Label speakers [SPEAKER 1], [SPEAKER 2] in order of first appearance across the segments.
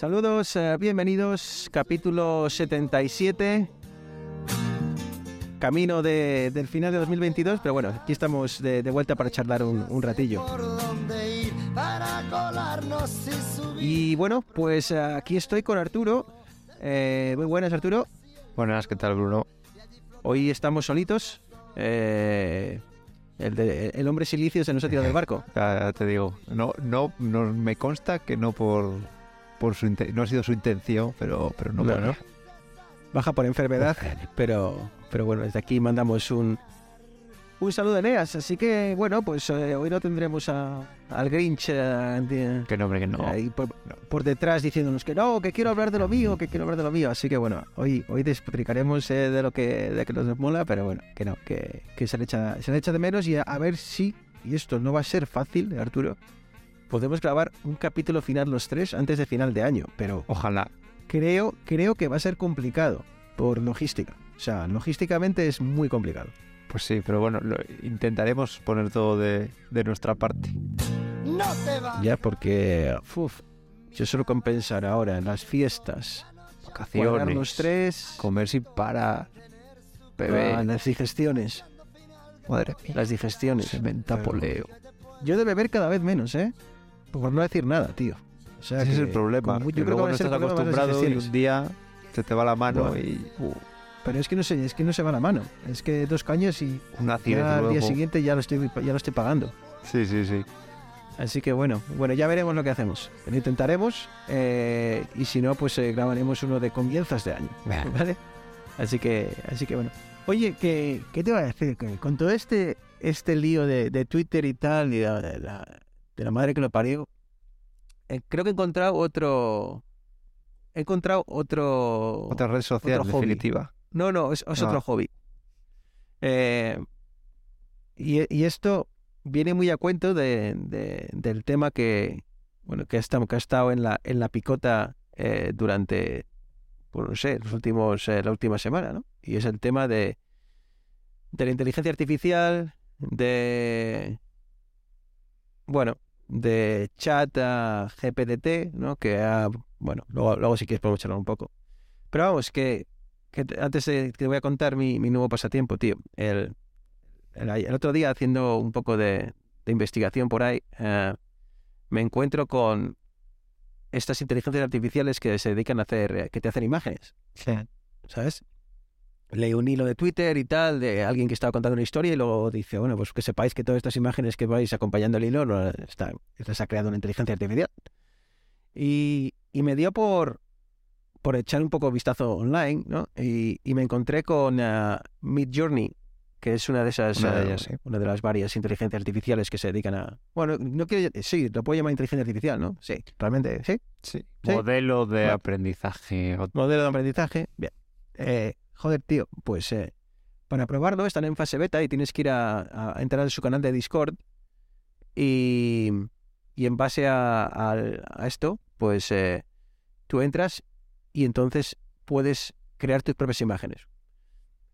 [SPEAKER 1] Saludos, eh, bienvenidos, capítulo 77. Camino de- del final de 2022, pero bueno, aquí estamos de, de vuelta para charlar un, un ratillo.
[SPEAKER 2] Y
[SPEAKER 1] bueno, pues eh, aquí estoy con Arturo. Eh, muy buenas, Arturo.
[SPEAKER 3] Buenas, ¿qué tal, Bruno?
[SPEAKER 1] Hoy estamos solitos. Eh, el, de- el hombre silicio se nos ha tirado del barco.
[SPEAKER 3] Ya te digo, no, no, no me consta que no por, por su no ha sido su intención, pero, pero no,
[SPEAKER 1] No, no. Baja por enfermedad, pero, pero bueno, desde aquí mandamos un, un saludo a Eneas. Así que bueno, pues eh, hoy no tendremos a- al Grinch eh,
[SPEAKER 3] Que no, hombre, que no.
[SPEAKER 1] ahí por, por detrás diciéndonos que no, que quiero hablar de lo mío, que quiero hablar de lo mío. Así que bueno, hoy, hoy despotricaremos eh, de lo que, de que nos mola, pero bueno, que no, que, que se, le echa, se le echa de menos y a, a ver si, y esto no va a ser fácil, Arturo, podemos grabar un capítulo final los tres antes de final de año, pero
[SPEAKER 3] Ojalá.
[SPEAKER 1] creo, creo que va a ser complicado por logística. O sea, logísticamente es muy complicado.
[SPEAKER 3] Pues sí, pero bueno, lo- intentaremos poner todo de, de nuestra parte.
[SPEAKER 2] No te bajas.
[SPEAKER 1] Ya, porque, uf, yo solo compensar ahora en las fiestas,
[SPEAKER 3] Vacaciones.
[SPEAKER 1] los tres,
[SPEAKER 3] Comer sin parar.
[SPEAKER 1] ah,
[SPEAKER 3] Beber.
[SPEAKER 1] las digestiones,
[SPEAKER 3] Madre mía.
[SPEAKER 1] las digestiones.
[SPEAKER 3] Cementa
[SPEAKER 1] Pero-
[SPEAKER 3] poleo.
[SPEAKER 1] Yo de beber cada vez menos, ¿eh? Por no decir nada, tío. O sea,
[SPEAKER 3] Ese es
[SPEAKER 1] que
[SPEAKER 3] el problema.
[SPEAKER 1] como-
[SPEAKER 3] que
[SPEAKER 1] yo creo que
[SPEAKER 3] luego
[SPEAKER 1] van
[SPEAKER 3] no estás acostumbrado y un día se te va la mano y uh,
[SPEAKER 1] Pero es que no sé, es que no se va la mano. Es que dos caños y al día siguiente ya lo estoy, ya lo estoy pagando.
[SPEAKER 3] Sí, sí, sí.
[SPEAKER 1] Así que bueno, bueno, ya veremos lo que hacemos. Lo intentaremos eh, y si no, pues eh, grabaremos uno de comienzos de año,
[SPEAKER 3] Bueno.
[SPEAKER 1] ¿vale? Así que, así que bueno. Oye, ¿qué, qué te va a decir? Que con todo este, este lío de, de Twitter y tal, y la- la, de la madre que lo parió, eh, creo que he encontrado otro... He encontrado otro...
[SPEAKER 3] Otra red social,
[SPEAKER 1] otro
[SPEAKER 3] definitiva.
[SPEAKER 1] No, no, es, es
[SPEAKER 3] Ah.
[SPEAKER 1] otro hobby. Eh, y, y esto viene muy a cuento de, de- del tema que, bueno, que ha estado, que ha estado en la, en la picota eh, durante, pues no sé, los últimos, eh, la última semana, ¿no? Y es el tema de, de la inteligencia artificial, de, bueno, de chat a GPTT, ¿no? Que ha, bueno, luego, luego si quieres podemos charlar un poco. Pero vamos, que, que te- antes de, te voy a contar mi, mi nuevo pasatiempo, tío. El, el, el otro día haciendo un poco de, de investigación por ahí, eh, me encuentro con estas inteligencias artificiales que se dedican a hacer, eh, que te hacen imágenes, ¿sabes? Leí un hilo de Twitter y tal de alguien que estaba contando una historia y luego dice, bueno, pues que sepáis que todas estas imágenes que vais acompañando el hilo no está, las ha creado una inteligencia artificial. Y, y me dio por, por echar un poco vistazo online, ¿no? Y, y me encontré con uh, Midjourney, que es una de esas,
[SPEAKER 3] Una de
[SPEAKER 1] eh,
[SPEAKER 3] ellas, sí.
[SPEAKER 1] una de las varias inteligencias artificiales que se dedican a... Bueno, no quiero... Sí, lo puedo llamar inteligencia artificial, ¿no? Sí, realmente, sí.
[SPEAKER 3] Sí.
[SPEAKER 1] Sí.
[SPEAKER 3] Modelo de aprendizaje.
[SPEAKER 1] Modelo de aprendizaje. Bien. Eh, joder, tío, pues eh, para probarlo están en fase beta y tienes que ir a, entrar a su canal de Discord y, y en base a, esto, pues eh, tú entras y entonces puedes crear tus propias imágenes.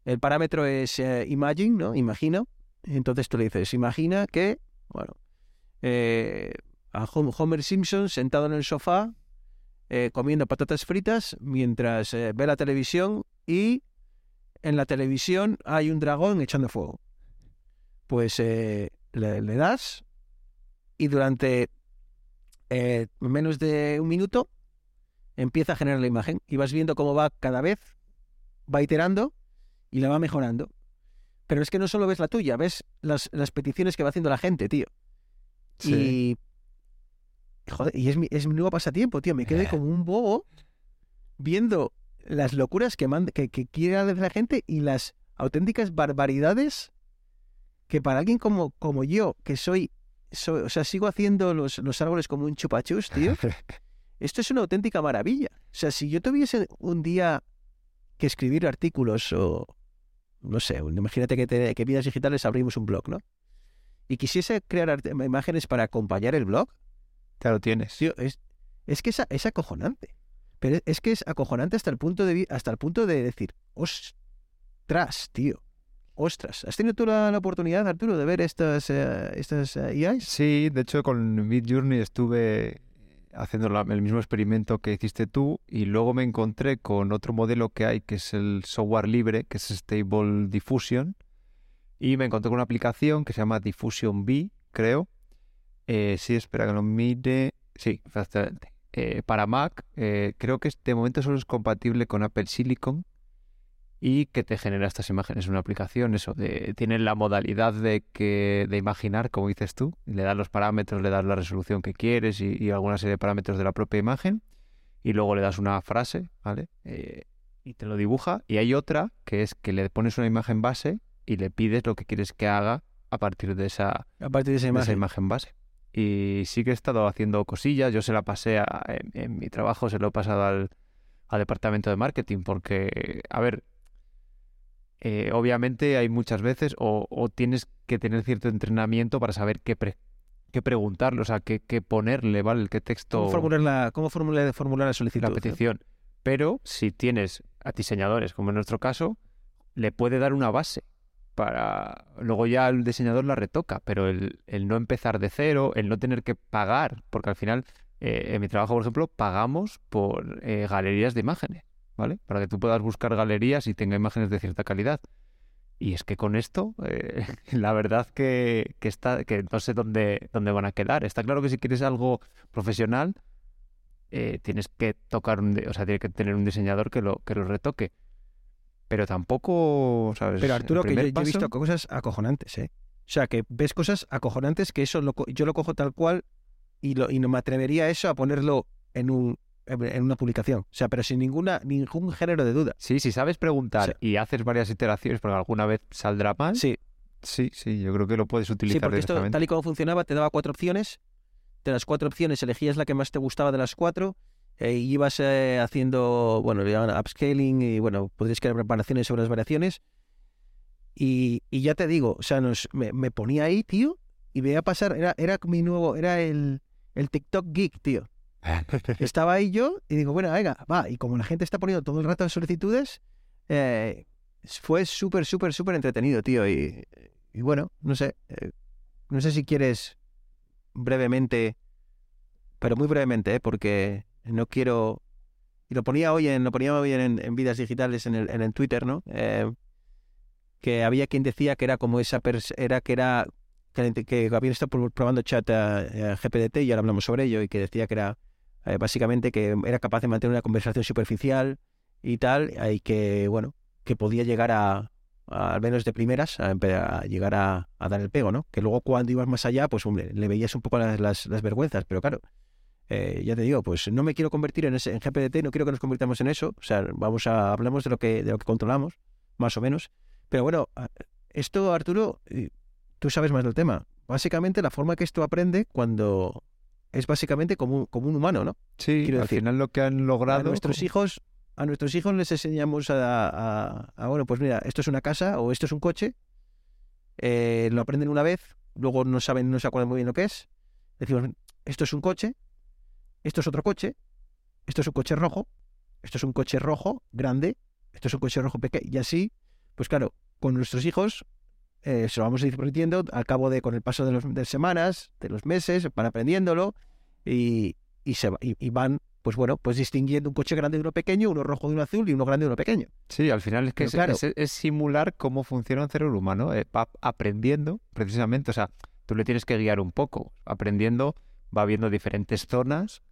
[SPEAKER 1] El parámetro es eh, imagine, ¿no? Imagina. Entonces tú le dices, imagina que, bueno, eh, a Hom- Homer Simpson sentado en el sofá eh, comiendo patatas fritas mientras eh, ve la televisión y en la televisión hay un dragón echando fuego. Pues eh, le, le das y durante eh, menos de un minuto empieza a generar la imagen y vas viendo cómo va cada vez, va iterando y la va mejorando. Pero es que no solo ves la tuya, ves las, las peticiones que va haciendo la gente, tío.
[SPEAKER 3] Sí.
[SPEAKER 1] Y. Joder, y es mi, es mi nuevo pasatiempo, tío. Me quedé como un bobo viendo las locuras que, manda, que, que quiere hacer la gente y las auténticas barbaridades que para alguien como, como yo, que soy, soy. O sea, sigo haciendo los, los árboles como un chupachus, tío. Esto es una auténtica maravilla. O sea, si yo tuviese un día que escribir artículos o, no sé, imagínate que, te- que Vidas Digitales abrimos un blog, ¿no? Y quisiese crear imágenes para acompañar el blog,
[SPEAKER 3] Ya lo tienes.
[SPEAKER 1] tío, es, es que es acojonante. Pero es que es acojonante hasta el punto de, hasta el punto de decir, ostras, tío. Ostras, ¿has tenido tú la, oportunidad, Arturo, de ver estas, eh, estas eh, IAs?
[SPEAKER 3] Sí, de hecho con Midjourney estuve haciendo el mismo experimento que hiciste tú y luego me encontré con otro modelo que hay que es el software libre, que es Stable Diffusion y me encontré con una aplicación que se llama Diffusion B, creo. Eh, sí, espera que lo mire. Sí, exactamente. Eh, para Mac, eh, creo que de momento solo es compatible con Apple Silicon y que te genera estas imágenes. Una aplicación, eso, de, tiene la modalidad de que de imaginar, como dices tú, le das los parámetros, le das la resolución que quieres y, y alguna serie de parámetros de la propia imagen, y luego le das una frase, ¿vale? Eh, y te lo dibuja. Y hay otra que es que le pones una imagen base y le pides lo que quieres que haga a partir de esa,
[SPEAKER 1] de esa
[SPEAKER 3] de esa
[SPEAKER 1] imagen
[SPEAKER 3] base. Y sí que he estado haciendo cosillas. Yo se la pasé a- en, en mi trabajo, se lo he pasado al, al departamento de marketing, porque, a ver, eh, obviamente hay muchas veces o, o tienes que tener cierto entrenamiento para saber qué, pre- qué preguntarle, o sea, qué, qué ponerle, ¿vale? ¿Qué texto?
[SPEAKER 1] ¿Cómo formular la, cómo formular, formular la solicitud?
[SPEAKER 3] la petición. Pero si tienes a diseñadores, como en nuestro caso, le puede dar una base para luego ya el diseñador la retoca, pero el, el no empezar de cero, el no tener que pagar, porque al final eh, en mi trabajo, por ejemplo, pagamos por eh, galerías de imágenes, ¿vale? Para que tú puedas buscar galerías y tenga imágenes de cierta calidad. Y es que con esto, eh, la verdad que, que está, que no sé dónde, dónde van a quedar. Está claro que si quieres algo profesional, eh, tienes que tocar un, o sea, tiene que tener un diseñador que lo, que lo retoque. Pero tampoco, ¿sabes?
[SPEAKER 1] Pero Arturo, que yo, he visto cosas acojonantes, ¿eh? O sea, que ves cosas acojonantes que eso lo yo lo cojo tal cual y, lo, y no me atrevería a eso a ponerlo en, un, en una publicación. O sea, pero sin ninguna ningún género de duda.
[SPEAKER 3] Sí, si sabes preguntar
[SPEAKER 1] Sí.
[SPEAKER 3] y haces varias iteraciones, porque alguna vez saldrá mal.
[SPEAKER 1] Sí,
[SPEAKER 3] sí, sí, yo creo que lo puedes
[SPEAKER 1] sí,
[SPEAKER 3] utilizar
[SPEAKER 1] porque esto, tal y como funcionaba, te daba cuatro opciones. De las cuatro opciones elegías la que más te gustaba de las cuatro e ibas eh, haciendo, bueno, upscaling y, bueno, podrías crear preparaciones sobre las variaciones. Y, y ya te digo, o sea, nos, me, me ponía ahí, tío, y veía pasar, era, era mi nuevo, era el, el TikTok geek, tío. Estaba ahí yo y digo, bueno, venga, va. Y como la gente está poniendo todo el rato solicitudes, eh, fue súper, súper, súper entretenido, tío. Y, y bueno, no sé, eh, no sé si quieres brevemente, pero muy brevemente, ¿eh? porque no quiero... Y lo ponía hoy en, lo ponía hoy en, en Vidas Digitales en el, en el Twitter, ¿no? Eh, que había quien decía que era como esa era que era que, que habían estado pro- probando chat a, GPDT y ahora hablamos sobre ello y que decía que era eh, básicamente que era capaz de mantener una conversación superficial y tal y que bueno que podía llegar a, al menos de primeras a, a llegar a, a dar el pego no que luego cuando ibas más allá pues hombre le veías un poco las, las, las vergüenzas pero claro eh, ya te digo pues no me quiero convertir en ese en GPDT no quiero que nos convirtamos en eso. O sea vamos a hablamos de lo que de lo que controlamos más o menos. Pero bueno esto Arturo tú sabes más del tema. Básicamente la forma que esto aprende cuando es básicamente como un, como un humano no
[SPEAKER 3] Sí,
[SPEAKER 1] quiero
[SPEAKER 3] al
[SPEAKER 1] decir,
[SPEAKER 3] final lo que han logrado.
[SPEAKER 1] a nuestros hijos a nuestros hijos les enseñamos a, a- a, bueno pues mira esto es una casa o esto es un coche eh, lo aprenden una vez luego no saben no se acuerdan muy bien lo que es. Decimos esto es un coche esto es otro coche esto es un coche rojo esto es un coche rojo grande esto es un coche rojo pequeño y así pues claro con nuestros hijos eh, se lo vamos a ir repitiendo al cabo de con el paso de, de semanas de los meses van aprendiéndolo y, y se y, y van pues bueno pues distinguiendo un coche grande de uno pequeño uno rojo de uno azul y uno grande de uno pequeño
[SPEAKER 3] Sí, al final es que
[SPEAKER 1] Pero
[SPEAKER 3] es,
[SPEAKER 1] claro.
[SPEAKER 3] es- es simular cómo funciona un cerebro humano. eh, va aprendiendo, precisamente. O sea, tú le tienes que guiar un poco. Aprendiendo, va viendo diferentes zonas,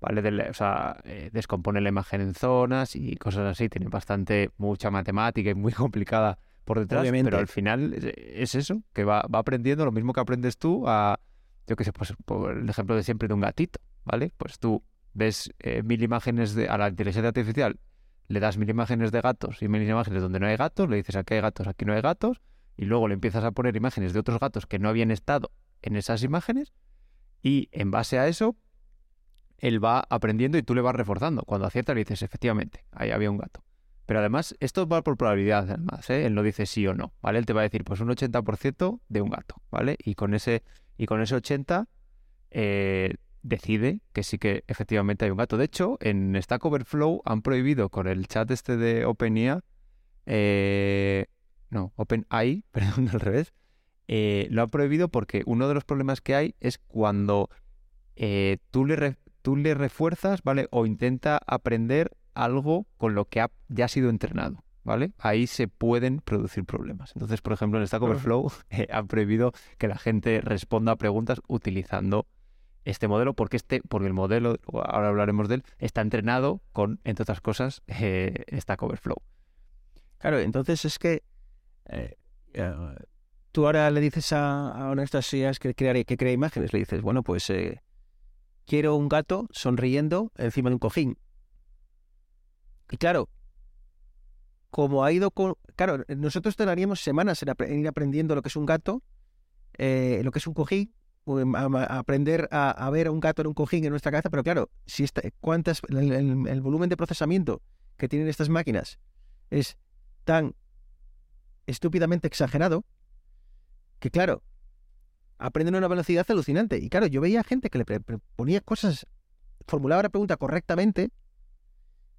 [SPEAKER 3] ¿vale? De o sea, eh, descompone la imagen en zonas y cosas así. Tiene bastante, mucha matemática y muy complicada por detrás.
[SPEAKER 1] Obviamente.
[SPEAKER 3] Pero al final es, es eso, que va, va aprendiendo lo mismo que aprendes tú a, yo qué sé, pues por el ejemplo de siempre de un gatito, ¿vale? Pues tú ves eh, mil imágenes de, a la inteligencia artificial le das mil imágenes de gatos y mil imágenes donde no hay gatos, le dices aquí hay gatos, aquí no hay gatos, y luego le empiezas a poner imágenes de otros gatos que no habían estado en esas imágenes, y en base a eso, él va aprendiendo y tú le vas reforzando. Cuando acierta le dices, efectivamente, ahí había un gato. Pero además, esto va por probabilidad, además, ¿eh? Él no dice sí o no, ¿vale? Él te va a decir, pues un 80% de un gato, ¿vale? Y con ese, y con ese 80 eh, decide que sí que efectivamente hay un gato. De hecho, en Stack Overflow han prohibido con el chat este de OpenIA, eh, no, OpenAI, perdón, al revés, eh, lo han prohibido porque uno de los problemas que hay es cuando tú, le tú le refuerzas, ¿vale? O intenta aprender algo con lo que ha, ya ha sido entrenado. ¿Vale? Ahí se pueden producir problemas. Entonces, por ejemplo, en Stack Overflow han prohibido que la gente responda a preguntas utilizando este modelo, porque este, porque el modelo, ahora hablaremos de él, está entrenado con, entre otras cosas, eh, Stack Overflow.
[SPEAKER 1] Claro, entonces es que eh, tú ahora le dices a, a una de estas sillas que crea, que crea imágenes, le dices, bueno, pues eh, quiero un gato sonriendo encima de un cojín. Y claro, como ha ido con... Claro, nosotros tardaríamos semanas en, ir aprendiendo lo que es un gato, eh, lo que es un cojín, aprender a, ver a un gato en un cojín en nuestra cabeza, pero claro, si esta, cuántas, el, volumen de procesamiento que tienen estas máquinas es tan estúpidamente exagerado que claro, aprenden a una velocidad alucinante. Y claro, yo veía gente que le ponía cosas, formulaba la pregunta correctamente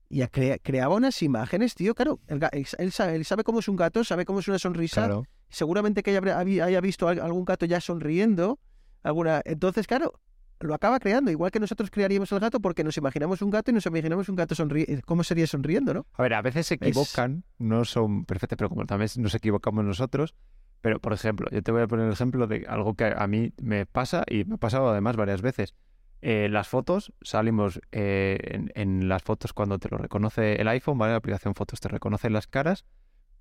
[SPEAKER 1] y creaba unas imágenes, tío. Claro, él, sabe, cómo es un gato, sabe cómo es una sonrisa. Seguramente que haya, haya visto algún gato ya sonriendo alguna. Entonces, claro, lo acaba creando, igual que nosotros crearíamos el gato porque nos imaginamos un gato y nos imaginamos un gato sonriendo. ¿Cómo sería sonriendo, no?
[SPEAKER 3] A ver, a veces se equivocan, no son perfectos, pero como también nos equivocamos nosotros. Pero, por ejemplo, yo te voy a poner el ejemplo de algo que a mí me pasa y me ha pasado además varias veces. Eh, las fotos, salimos eh, en, en, las fotos cuando te lo reconoce el iPhone, ¿vale? La aplicación Fotos te reconoce las caras.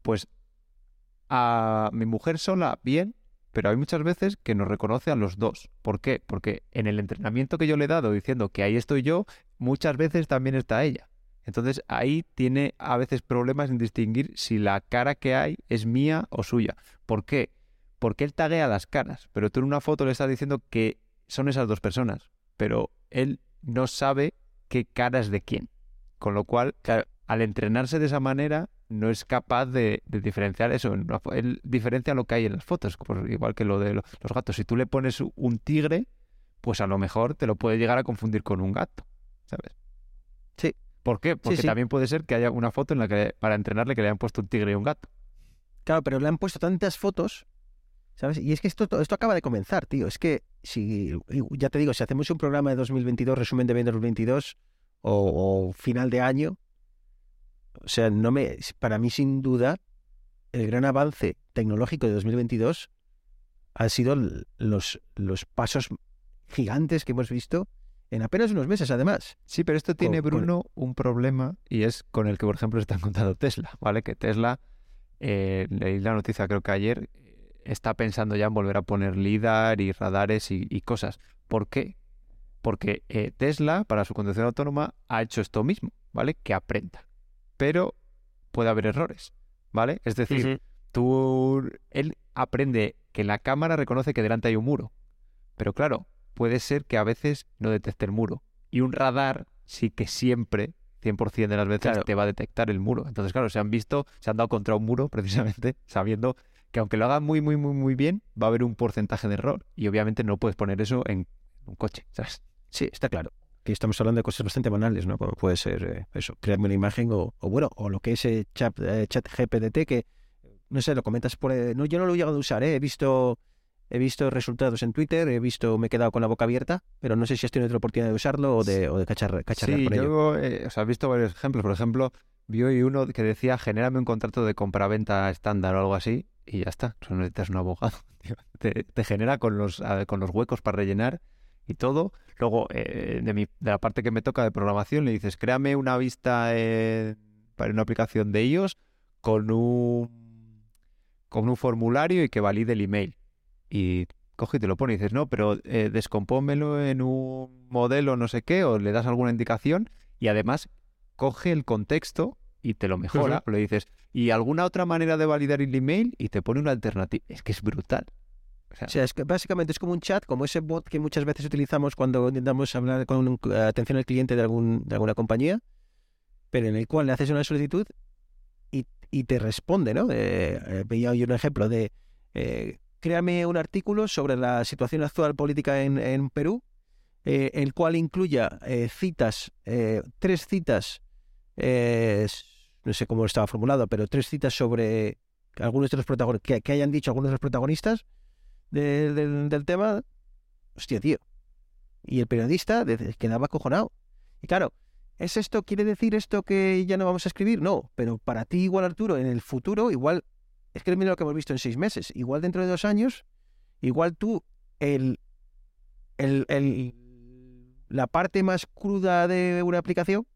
[SPEAKER 3] Pues a mi mujer sola, bien, pero hay muchas veces que nos reconoce a los dos. ¿Por qué? Porque en el entrenamiento que yo le he dado diciendo que ahí estoy yo, muchas veces también está ella. Entonces ahí tiene a veces problemas en distinguir si la cara que hay es mía o suya. ¿Por qué? Porque él taguea las caras, pero tú en una foto le estás diciendo que son esas dos personas, pero él no sabe qué cara es de quién. Con lo cual, al entrenarse de esa manera, no es capaz de, diferenciar eso. Él diferencia lo que hay en las fotos, igual que lo de los gatos. Si tú le pones un tigre, pues a lo mejor te lo puede llegar a confundir con un gato, ¿sabes?
[SPEAKER 1] Sí.
[SPEAKER 3] ¿Por qué? Porque también puede ser que haya una foto en la que para entrenarle que le hayan puesto un tigre y un gato.
[SPEAKER 1] Claro, pero le han puesto tantas fotos, ¿sabes? Y es que esto, esto acaba de comenzar, tío. Es que si, ya te digo, si hacemos un programa de 2022, resumen de 2022 o, o final de año, o sea, no me, para mí sin duda, el gran avance tecnológico de 2022 han sido los, los pasos gigantes que hemos visto en apenas unos meses, además.
[SPEAKER 3] Sí, pero esto tiene, Bruno, un problema y es con el que, por ejemplo, está encontrando Tesla, ¿vale? Que Tesla, eh, leí la noticia creo que ayer, está pensando ya en volver a poner LIDAR y radares y, cosas. ¿Por qué? Porque eh, Tesla, para su conducción autónoma, ha hecho esto mismo, ¿vale? Que aprenda pero puede haber errores, ¿vale? Es decir, tú, él aprende que la cámara reconoce que delante hay un muro, pero claro, puede ser que a veces no detecte el muro. Y un radar sí que siempre, 100% de las veces, te va a detectar el muro. Entonces, claro, se han visto, se han dado contra un muro precisamente sabiendo que aunque lo haga muy, muy, muy, muy bien, va a haber un porcentaje de error. Y obviamente no puedes poner eso en un coche, ¿sabes?
[SPEAKER 1] Sí, está claro que estamos hablando de cosas bastante banales, ¿no? Como puede ser eh, eso, crearme una imagen o, bueno, o lo que es el chat, eh, chat GPDT que, no sé, lo comentas por... Eh, no, yo no lo he llegado a usar, ¿eh? He visto, he visto resultados en Twitter, he visto, me he quedado con la boca abierta, pero no sé si has tenido otra oportunidad de usarlo o de, o de cachar,
[SPEAKER 3] sí,
[SPEAKER 1] con
[SPEAKER 3] yo, o sea, he visto varios ejemplos. Por ejemplo, vi hoy uno que decía, genérame un contrato de compraventa estándar o algo así, y ya está. O necesitas un abogado. Te, te genera con los, con los huecos para rellenar y todo. Luego, eh, de, mi, de la parte que me toca de programación, le dices, créame una vista eh, para una aplicación de ellos con un, con un formulario y que valide el email. Y coge y te lo pone y dices, no, pero eh, descompónmelo en un modelo no sé qué, o le das alguna indicación y además coge el contexto y te lo mejora. O le dices, ¿y alguna otra manera de validar el email? Y te pone una alternativa. Es que es brutal.
[SPEAKER 1] O sea, es que básicamente es como un chat, como ese bot que muchas veces utilizamos cuando intentamos hablar con atención al cliente de, algún, de alguna compañía, pero en el cual le haces una solicitud y te responde, ¿no? Eh, eh, veía hoy un ejemplo de eh, créame un artículo sobre la situación actual política en, en Perú, eh, el cual incluya eh, citas, eh, tres citas, no sé cómo estaba formulado, pero tres citas sobre algunos de los protagonistas, que, hayan dicho algunos de los protagonistas de- del, tema. Hostia, tío. Y el periodista quedaba acojonado. Y claro, ¿es esto, quiere decir esto que ya no vamos a escribir? No, pero para ti igual, Arturo, en el futuro, igual, es que mira lo que hemos visto en seis meses, igual dentro de dos años, igual tú, el, el, el- la parte más cruda de una aplicación,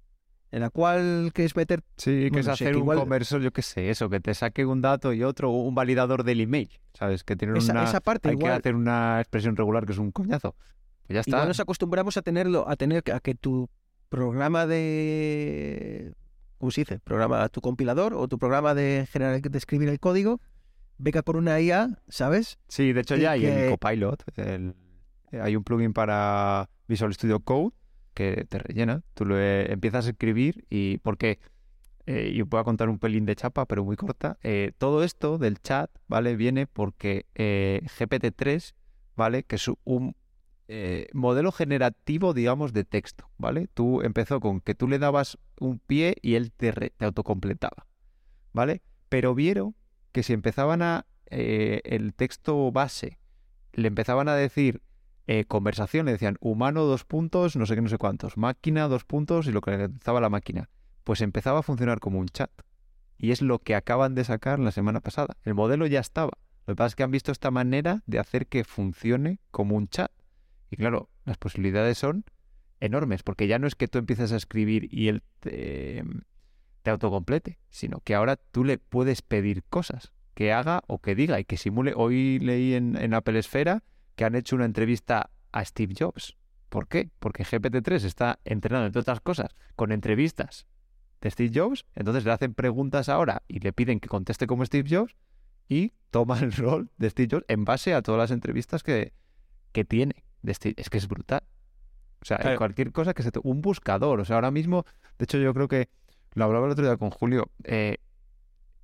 [SPEAKER 1] en la cual quieres meter
[SPEAKER 3] Sí, que es hacer
[SPEAKER 1] que
[SPEAKER 3] un conversor, yo qué sé, eso, que te saque un dato y otro, un validador del email, ¿sabes? Que tienen
[SPEAKER 1] esa,
[SPEAKER 3] una...
[SPEAKER 1] esa parte,
[SPEAKER 3] Hay que hacer una expresión regular que es un coñazo. Pues ya está.
[SPEAKER 1] igual nos acostumbramos a tenerlo, a tener a que tu programa de ¿cómo se dice? Programa, tu compilador o tu programa de generar, de escribir el código, venga por una IA, ¿sabes?
[SPEAKER 3] Sí, de hecho
[SPEAKER 1] y
[SPEAKER 3] ya hay
[SPEAKER 1] que-
[SPEAKER 3] el Copilot. el- eh, hay un plugin para Visual Studio Code que te rellena. Tú lo eh, empiezas a escribir y porque... eh, y voy a contar un pelín de chapa, pero muy corta. eh, todo esto del chat, ¿vale? Viene porque eh, GPT-3, ¿vale? Que es un eh, modelo generativo, digamos, de texto, ¿vale? Tú empezó con que tú le dabas un pie y él te, autocompletaba, ¿vale? Pero vieron que si empezaban a eh, el texto base, le empezaban a decir eh, conversación, le decían humano dos puntos, no sé qué, no sé cuántos, máquina dos puntos y lo que le la máquina, pues empezaba a funcionar como un chat. Y es lo que acaban de sacar la semana pasada. El modelo ya estaba. Lo que pasa es que han visto esta manera de hacer que funcione como un chat. Y claro, las posibilidades son enormes, porque ya no es que tú empieces a escribir y él te, te autocomplete, sino que ahora tú le puedes pedir cosas que haga o que diga y que simule. Hoy leí en, en Apple Esfera que han hecho una entrevista a Steve Jobs. ¿Por qué? Porque GPT-3 está entrenado, entre otras cosas, con entrevistas de Steve Jobs, entonces le hacen preguntas ahora y le piden que conteste como Steve Jobs y toma el rol de Steve Jobs en base a todas las entrevistas que, que tiene. De Steve- Es que es brutal. O sea,
[SPEAKER 1] Claro.
[SPEAKER 3] cualquier cosa que se te... Un buscador. O sea, ahora mismo, de hecho yo creo que lo hablaba el otro día con Julio. eh,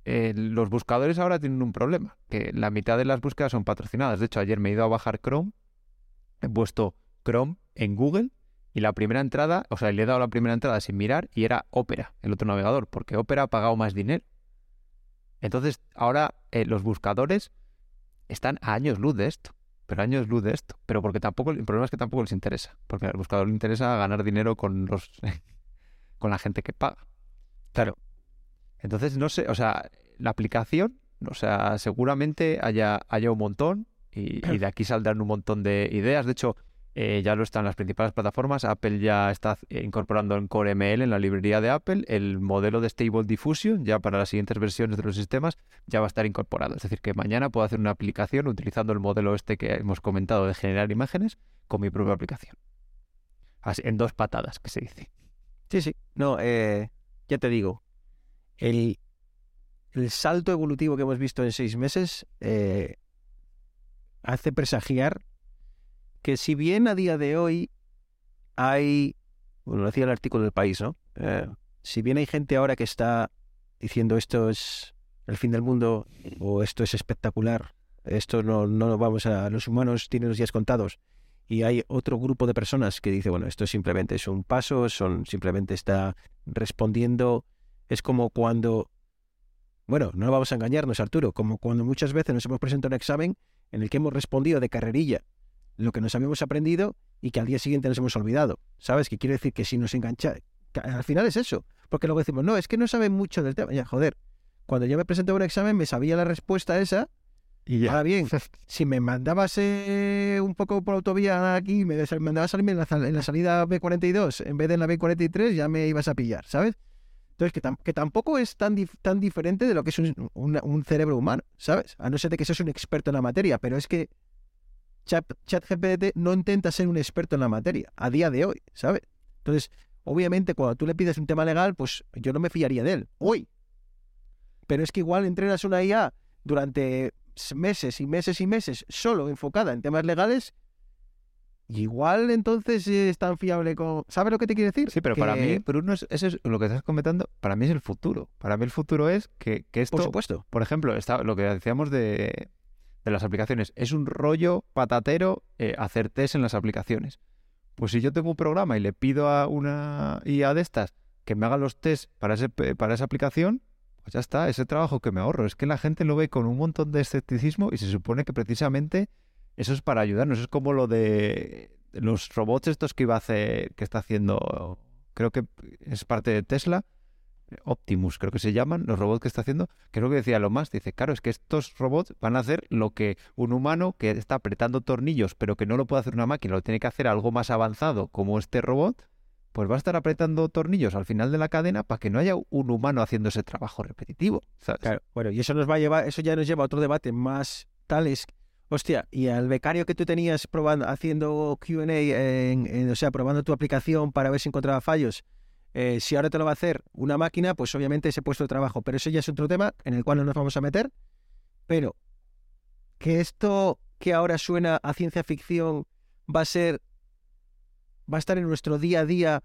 [SPEAKER 3] eh, los buscadores ahora tienen un problema, que la mitad de las búsquedas son patrocinadas. De hecho, ayer me he ido a bajar Chrome, he puesto Chrome en Google y la primera entrada, o sea, le he dado la primera entrada sin mirar y era Opera, el otro navegador, porque Opera ha pagado más dinero. Entonces, ahora eh, los buscadores están a años luz de esto, pero años luz de esto, pero porque tampoco, el problema es que tampoco les interesa, porque al buscador le interesa ganar dinero con los con la gente que paga.
[SPEAKER 1] Claro.
[SPEAKER 3] Entonces, no sé, o sea, la aplicación, o sea, seguramente haya, haya un montón y, y de aquí saldrán un montón de ideas. De hecho, eh, ya lo están las principales plataformas. Apple ya está eh, incorporando en Core ML, en la librería de Apple, el modelo de Stable Diffusion, ya para las siguientes versiones de los sistemas, ya va a estar incorporado. Es decir, que mañana puedo hacer una aplicación utilizando el modelo este que hemos comentado de generar imágenes con mi propia aplicación. Así, en dos patadas, que se dice.
[SPEAKER 1] Sí, sí. No, eh, ya te digo, el, el salto evolutivo que hemos visto en seis meses hace presagiar que si bien a día de hoy hay, bueno, lo decía el artículo del país, ¿no? Eh, si bien hay gente ahora que está diciendo esto es el fin del mundo o esto es espectacular, esto no, no lo vamos a, los humanos tienen los días contados, y hay otro grupo de personas que dice, bueno, esto simplemente es un paso, son simplemente está respondiendo, es como cuando, bueno, no vamos a engañarnos, Arturo, como cuando muchas veces nos hemos presentado un examen en el que hemos respondido de carrerilla lo que nos habíamos aprendido y que al día siguiente nos hemos olvidado. ¿Sabes? Que quiere decir que si nos engancha, al final es eso, porque luego decimos, no, es que no saben mucho del tema. Ya, joder, cuando yo me presenté a un examen me sabía la respuesta esa
[SPEAKER 3] Y
[SPEAKER 1] Ahora bien, si me mandabas eh, un poco por autovía aquí, me mandabas salirme en la, en la salida B42 en vez de en la B43, ya me ibas a pillar, ¿sabes? Entonces, que, tam- que tampoco es tan, dif- tan diferente de lo que es un, un- un cerebro humano, ¿sabes? A no ser de que seas un experto en la materia, pero es que ChatGPT no intenta ser un experto en la materia a día de hoy, ¿sabes? Entonces, obviamente, cuando tú le pides un tema legal, pues yo no me fiaría de él, hoy. Pero es que igual entrenas una IA durante meses y meses y meses solo enfocada en temas legales igual entonces es tan fiable como... ¿Sabes lo que te quiero decir?
[SPEAKER 3] Sí, pero para mí, Bruno, es, eso es lo que estás comentando, para mí es el futuro. Para mí el futuro es que, que esto,
[SPEAKER 1] Por supuesto.
[SPEAKER 3] por ejemplo, está, lo que decíamos de, de las aplicaciones, es un rollo patatero eh, hacer test en las aplicaciones. Pues si yo tengo un programa y le pido a una IA de estas que me haga los test para, ese, para esa aplicación, pues ya está, ese trabajo que me ahorro. Es que la gente lo ve con un montón de escepticismo y se supone que precisamente eso es para ayudarnos. Es como lo de los robots estos que iba a hacer, que está haciendo, creo que es parte de Tesla, Optimus creo que se llaman, los robots que está haciendo, es lo que decía lo más, dice, claro, es que estos robots van a hacer lo que un humano que está apretando tornillos, pero que no lo puede hacer una máquina, lo tiene que hacer algo más avanzado como este robot, pues va a estar apretando tornillos al final de la cadena para que no haya un humano haciendo ese trabajo repetitivo.
[SPEAKER 1] Claro, bueno, y eso nos va a llevar, eso ya nos lleva a otro debate más tales. Hostia, y al becario que tú tenías probando, haciendo QA, en- o sea, probando tu aplicación para ver si encontraba fallos, eh, si ahora te lo va a hacer una máquina, pues obviamente ese puesto de trabajo. Pero eso ya es otro tema en el cual no nos vamos a meter. Pero que esto que ahora suena a ciencia ficción va a ser, va a estar en nuestro día a día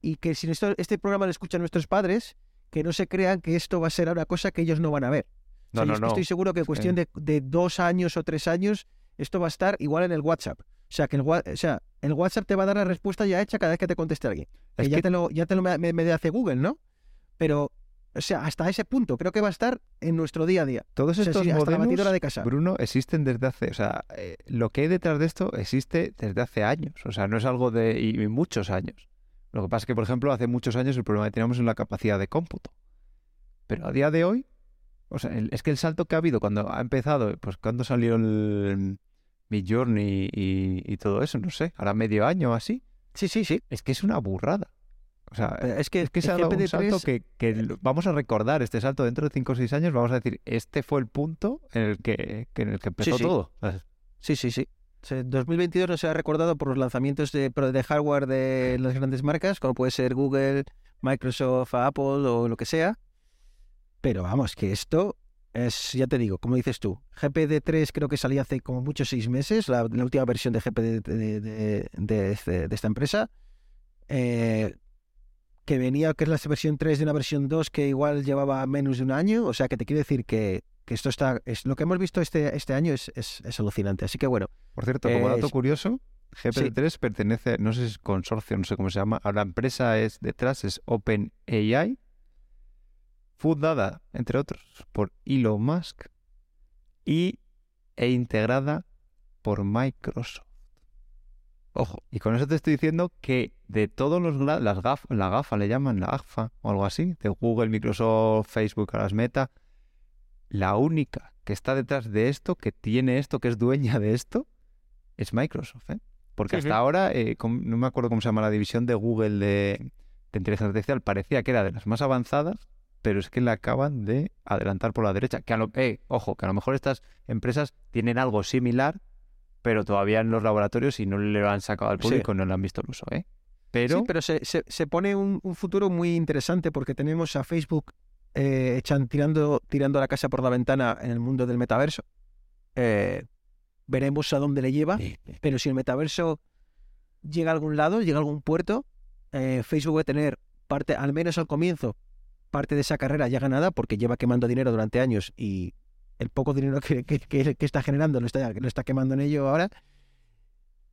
[SPEAKER 1] y que si esto- este programa lo escuchan nuestros padres, que no se crean que esto va a ser una cosa que ellos no van a ver. O sea,
[SPEAKER 3] No,
[SPEAKER 1] yo
[SPEAKER 3] no,
[SPEAKER 1] es que
[SPEAKER 3] no.
[SPEAKER 1] Estoy seguro que en cuestión de, de dos años o tres años, esto va a estar igual en el WhatsApp. O sea, que el, o sea, el WhatsApp te va a dar la respuesta ya hecha cada vez que te conteste alguien. Que
[SPEAKER 3] Es
[SPEAKER 1] ya
[SPEAKER 3] que-
[SPEAKER 1] te lo, ya te lo me, me- me hace Google, ¿no? Pero, o sea, hasta ese punto, creo que va a estar en nuestro día a día.
[SPEAKER 3] Todos
[SPEAKER 1] O sea,
[SPEAKER 3] estos
[SPEAKER 1] sí, la
[SPEAKER 3] modelos,
[SPEAKER 1] de casa.
[SPEAKER 3] Bruno, existen desde hace, o sea, eh, lo que hay detrás de esto existe desde hace años, o sea, no es algo de y, y muchos años. Lo que pasa es que, por ejemplo, hace muchos años el problema que teníamos es la capacidad de cómputo. Pero a día de hoy, o sea, el- es que el salto que ha habido cuando ha empezado, pues cuando salió el Midjourney y, y todo eso, no sé, ahora medio año o así,
[SPEAKER 1] Sí, sí, sí.
[SPEAKER 3] es que es una burrada. O sea,
[SPEAKER 1] Pero es que,
[SPEAKER 3] es que se ha dado un
[SPEAKER 1] GPT-3
[SPEAKER 3] salto que, que lo- vamos a recordar este salto dentro de 5 o 6 años, vamos a decir, este fue el punto en el que, que en el que empezó
[SPEAKER 1] sí.
[SPEAKER 3] todo.
[SPEAKER 1] Sí, sí, sí. O sea, 2022 no se ha recordado por los lanzamientos de hardware de las grandes marcas, como puede ser Google, Microsoft, Apple o lo que sea. Pero vamos, que esto es, ya te digo, como dices tú, GPD3 creo que salía hace como muchos seis meses, la, la última versión de GPD de, de- de este- de esta empresa, eh, que venía, que es la versión 3 de una versión 2 que igual llevaba menos de un año, o sea que te quiero decir que, que esto está, es, lo que hemos visto este, este año es, es, es alucinante. Así que bueno,
[SPEAKER 3] Por cierto, como
[SPEAKER 1] Eh,
[SPEAKER 3] dato curioso, GPT-3 pertenece, no sé si es consorcio, no sé cómo se llama, a la empresa es detrás, es OpenAI, fundada, entre otros, por Elon Musk y, e integrada por Microsoft. Ojo, y con eso te estoy diciendo que de todos los las gaf, la GAFA le llaman, la GAFA o algo así, de Google, Microsoft, Facebook, a las Meta, la única que está detrás de esto, que tiene esto, que es dueña de esto, es Microsoft, ¿eh? Porque hasta ahora, eh, no me acuerdo cómo se llama la división de Google de, de inteligencia artificial, parecía que era de las más avanzadas, pero es que la acaban de adelantar por la derecha. Que a lo, eh, ojo, que a lo mejor estas empresas tienen algo similar, pero todavía en los laboratorios y no le lo han sacado al público no le han visto el uso, ¿eh? Pero,
[SPEAKER 1] Sí, pero se, se, se pone un, un futuro muy interesante porque tenemos a Facebook eh, echan- tirando, tirando la casa por la ventana en el mundo del metaverso. Eh, veremos a dónde le lleva, pero si el metaverso llega a algún lado, llega a algún puerto, eh, Facebook va a tener parte, al menos al comienzo, parte de esa carrera ya ganada porque lleva quemando dinero durante años y el poco dinero que, está generando lo está, lo está quemando en ello ahora.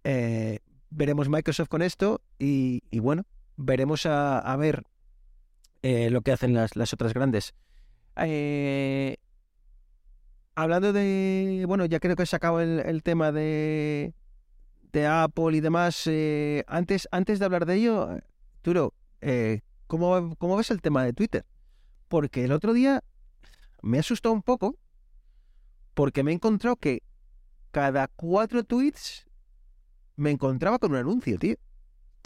[SPEAKER 1] Eh, veremos Microsoft con esto y, bueno, veremos a, ver eh, lo que hacen las, otras grandes. Eh, hablando de, bueno, ya creo que se acabó el, el tema de, de Apple y demás. antes, antes de hablar de ello, Turo, eh, ¿cómo, ¿cómo ves el tema de Twitter? Porque el otro día me asustó un poco porque me he encontrado que cada cuatro tweets me encontraba con un anuncio, tío.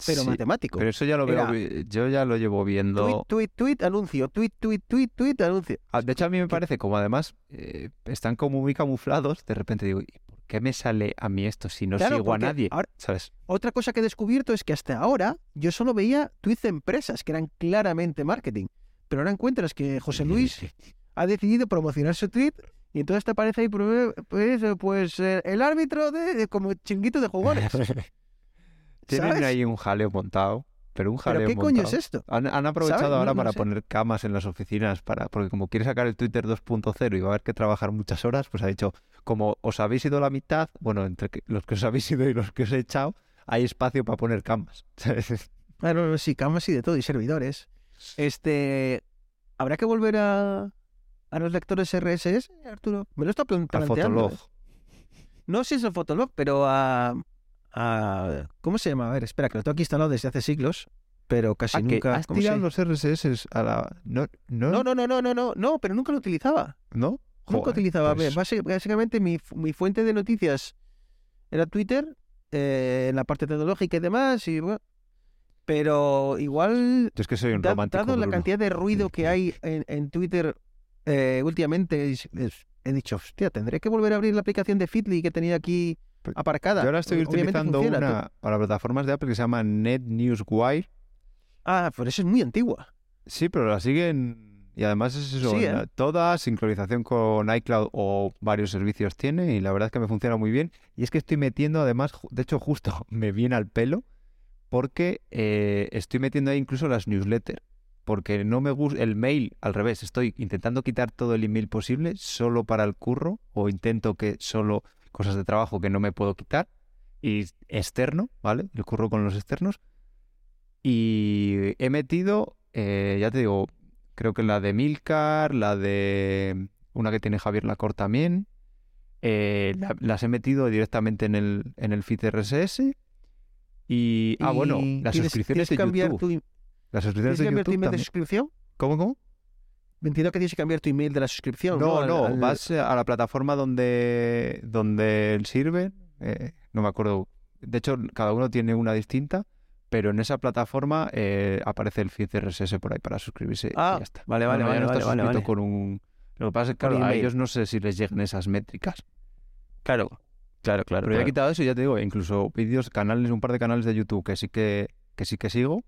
[SPEAKER 1] Pero
[SPEAKER 3] sí,
[SPEAKER 1] matemático.
[SPEAKER 3] pero eso ya lo veo,
[SPEAKER 1] Era-
[SPEAKER 3] yo ya lo llevo viendo.
[SPEAKER 1] Tweet, tweet, tweet, anuncio. Tweet, tweet, tweet, tweet, anuncio.
[SPEAKER 3] Ah, De hecho, a mí me parece como además eh, están como muy camuflados, de repente digo, ¿y por qué me sale a mí esto si no
[SPEAKER 1] Claro,
[SPEAKER 3] sigo a nadie?
[SPEAKER 1] ahora-
[SPEAKER 3] ¿Sabes?
[SPEAKER 1] Otra cosa que he descubierto es que hasta ahora yo solo veía tweets de empresas que eran claramente marketing. Pero ahora encuentras que José Luis ha decidido promocionar su tweet Y entonces te aparece ahí, pues, eh, el árbitro de, de como chinguito de jugones.
[SPEAKER 3] Tienen ahí un jaleo montado, pero un jaleo
[SPEAKER 1] ¿Pero qué coño es esto?
[SPEAKER 3] Han, han aprovechado ahora
[SPEAKER 1] no
[SPEAKER 3] para
[SPEAKER 1] sé.
[SPEAKER 3] poner camas en las oficinas, para, porque como quiere sacar el Twitter 2.0 y va a haber que trabajar muchas horas, pues ha dicho, como os habéis ido la mitad, bueno, entre los que os habéis ido y los que os he echado, hay espacio para poner camas.
[SPEAKER 1] Claro, sí, camas y de todo, y servidores. Este, ¿habrá que volver a, a los lectores RSS, Arturo? Me lo está planteando.
[SPEAKER 3] Fotolog.
[SPEAKER 1] ¿eh? No sé si es el Fotolog, pero a, a... ¿Cómo se llama? A ver, espera, que lo tengo aquí instalado desde hace siglos, pero casi
[SPEAKER 3] Ah,
[SPEAKER 1] nunca...
[SPEAKER 3] has
[SPEAKER 1] ¿cómo se-
[SPEAKER 3] tirado los RSS a la... No, no,
[SPEAKER 1] No, no, no, no, no, no, no, pero nunca lo utilizaba.
[SPEAKER 3] ¿no?
[SPEAKER 1] Nunca utilizaba.
[SPEAKER 3] Pues-
[SPEAKER 1] Básicamente mi, mi fuente de noticias era Twitter, eh, en la parte tecnológica y demás, y bueno, pero igual
[SPEAKER 3] Yo es que soy un romántico.
[SPEAKER 1] dado la cantidad de ruido que hay en, en Twitter eh, últimamente, es- es- he dicho, hostia, tendré que volver a abrir la aplicación de Fitly que tenía aquí aparcada.
[SPEAKER 3] Yo ahora estoy utilizando
[SPEAKER 1] funciona, tú-
[SPEAKER 3] una para plataformas de Apple que se llama NetNewsWire.
[SPEAKER 1] Ah, pero eso es muy antigua.
[SPEAKER 3] Sí, pero la siguen y además es eso,
[SPEAKER 1] Sí, ¿eh?
[SPEAKER 3] toda sincronización con iCloud o varios servicios tiene y la verdad es que me funciona muy bien. Y es que estoy metiendo además, de hecho justo me viene al pelo porque eh, estoy metiendo ahí incluso las newsletters. Porque no me gusta el mail, al revés, estoy intentando quitar todo el email posible solo para el curro o intento que solo cosas de trabajo que no me puedo quitar y externo, ¿vale? El curro con los externos. Y he metido, eh, ya te digo, creo que la de Milcar, la de una que tiene Javier Lacor también. eh, la- las he metido directamente en el, en el feed RSS. Y, ah, bueno, las
[SPEAKER 1] tienes-
[SPEAKER 3] suscripciones
[SPEAKER 1] tienes
[SPEAKER 3] de
[SPEAKER 1] cambiar
[SPEAKER 3] YouTube. Las
[SPEAKER 1] ¿Tienes
[SPEAKER 3] suscripciones de
[SPEAKER 1] cambiar tu
[SPEAKER 3] YouTube
[SPEAKER 1] email de
[SPEAKER 3] también.
[SPEAKER 1] suscripción?
[SPEAKER 3] ¿Cómo, cómo?
[SPEAKER 1] Me entiendo que tienes que cambiar tu email de la suscripción.
[SPEAKER 3] No, no,
[SPEAKER 1] al-
[SPEAKER 3] vas a la plataforma donde, donde sirve, eh, no me acuerdo, de hecho cada uno tiene una distinta, pero en esa plataforma eh, aparece el feed RSS por ahí para suscribirse
[SPEAKER 1] Ah,
[SPEAKER 3] y ya está.
[SPEAKER 1] vale, vale,
[SPEAKER 3] No,
[SPEAKER 1] vale,
[SPEAKER 3] no
[SPEAKER 1] vale, vale,
[SPEAKER 3] con un... Lo que pasa es que claro, a ellos no sé si les lleguen esas métricas,
[SPEAKER 1] Claro, claro, claro.
[SPEAKER 3] pero ya he quitado eso y ya te digo, incluso vídeos, canales, un par de canales de YouTube que sí que, que sí que sigo,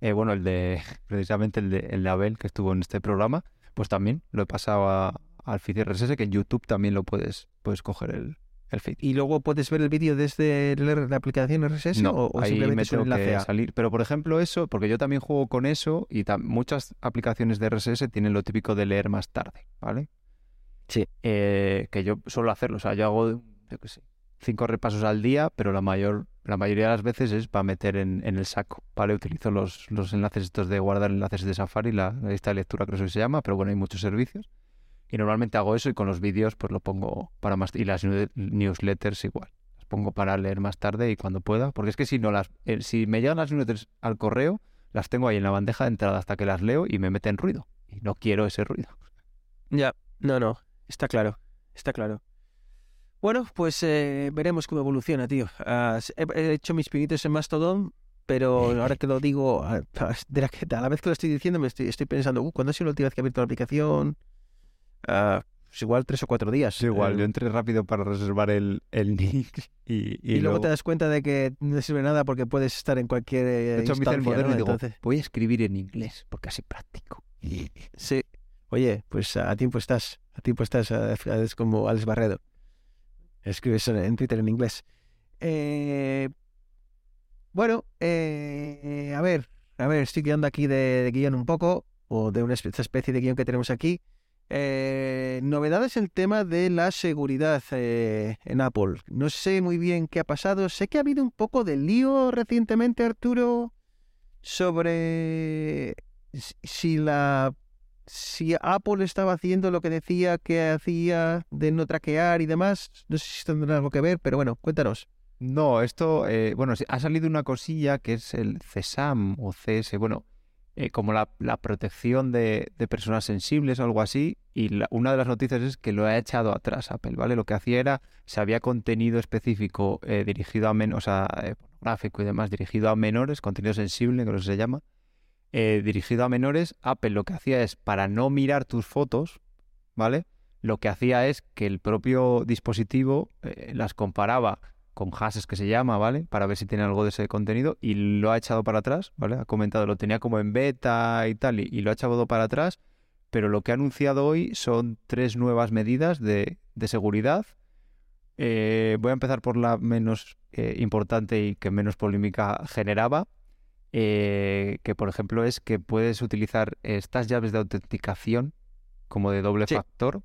[SPEAKER 3] eh, bueno, el de, precisamente el de, el de Abel que estuvo en este programa, pues también lo he pasado a- al feed RSS, que en YouTube también lo puedes, puedes coger el, el feed.
[SPEAKER 1] ¿Y luego puedes ver el vídeo desde la aplicación RSS
[SPEAKER 3] No,
[SPEAKER 1] o, o
[SPEAKER 3] ahí
[SPEAKER 1] simplemente
[SPEAKER 3] me tengo
[SPEAKER 1] enlace
[SPEAKER 3] que
[SPEAKER 1] a...
[SPEAKER 3] salir. Pero por ejemplo eso, porque yo también juego con eso y muchas aplicaciones de RSS tienen lo típico de leer más tarde, ¿vale?
[SPEAKER 1] Sí.
[SPEAKER 3] Eh, que yo suelo hacerlo, o sea, yo hago, yo qué sé, cinco repasos al día, pero la mayor, la mayoría de las veces es para meter en, el saco, ¿vale? Utilizo los, los enlaces estos de guardar enlaces de Safari, la, de lectura creo que se llama, pero bueno, hay muchos servicios. Y normalmente hago eso y con los vídeos pues lo pongo para más... Y las new- newsletters igual. Las pongo para leer más tarde y cuando pueda. Porque es que si no las... eh, si me llegan las newsletters al correo, las tengo ahí en la bandeja de entrada hasta que las leo y me meten ruido. Y no quiero ese ruido.
[SPEAKER 1] Ya, no, no, está claro, está claro. Bueno, pues eh, veremos cómo evoluciona, tío. S- he, he hecho mis pinitos en Mastodon, pero ahora que lo digo, a, la, que- a la vez que lo estoy diciendo, me estoy, estoy pensando, uh, ¿cuándo ha sido la última vez que he abierto la aplicación? Pues igual tres o cuatro días.
[SPEAKER 3] Sí, igual,
[SPEAKER 1] Eh,
[SPEAKER 3] yo entré rápido para reservar el, el nick y,
[SPEAKER 1] y, luego te das cuenta de que no sirve nada porque puedes estar en cualquier eh,
[SPEAKER 3] De hecho, me hice el
[SPEAKER 1] instancia,
[SPEAKER 3] moderno
[SPEAKER 1] ¿no?
[SPEAKER 3] y digo,
[SPEAKER 1] Entonces,
[SPEAKER 3] voy a escribir en inglés porque así práctico.
[SPEAKER 1] Sí. Oye, pues a tiempo estás. A tiempo estás. Es como Alex Barredo. Escribes en- Twitter en inglés. Eh, bueno, eh, a ver. A ver, estoy guiando aquí de, de guion un poco. O de una especie de guion que tenemos aquí. Eh, novedades en el tema de la seguridad eh, en Apple. No sé muy bien qué ha pasado. Sé que ha habido un poco de lío recientemente, Arturo, sobre si la si Apple estaba haciendo lo que decía que hacía de no traquear y demás, no sé si tendrá algo que ver, pero bueno, cuéntanos.
[SPEAKER 3] No, esto, eh, bueno, ha salido una cosilla que es el CESAM o CS, bueno, eh, como la, protección de, de personas sensibles o algo así, y la- una de las noticias es que lo ha echado atrás Apple, ¿vale? Lo que hacía era, si había contenido específico eh, dirigido a menores, o sea, eh, pornográfico y demás, dirigido a menores, contenido sensible, que se llama, eh, dirigido a menores, Apple lo que hacía es, para no mirar tus fotos, ¿vale? Lo que hacía es que el propio dispositivo eh, las comparaba con hashes que se llama, ¿vale? Para ver si tiene algo de ese contenido y lo ha echado para atrás, ¿vale? Ha comentado, lo tenía como en beta y tal y, lo ha echado para atrás pero lo que ha anunciado hoy son tres nuevas medidas de, seguridad. Eh, voy a empezar por la menos importante y que menos polémica generaba, eh, que por ejemplo es que puedes utilizar estas llaves de autenticación como de doble
[SPEAKER 1] Sí.
[SPEAKER 3] factor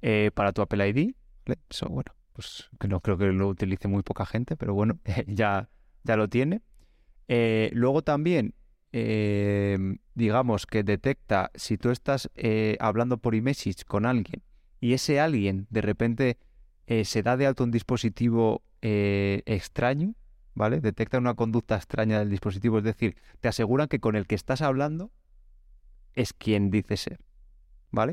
[SPEAKER 3] eh, para tu Apple ID. Eso, bueno, pues que no creo que lo utilice muy poca gente, pero bueno, ya, ya lo tiene. Eh, luego también, eh, digamos que detecta si tú estás hablando por iMessage con alguien y ese alguien de repente se da de alto un dispositivo extraño, ¿vale? Detecta una conducta extraña del dispositivo, es decir, te aseguran que con el que estás hablando es quien dice ser, ¿vale?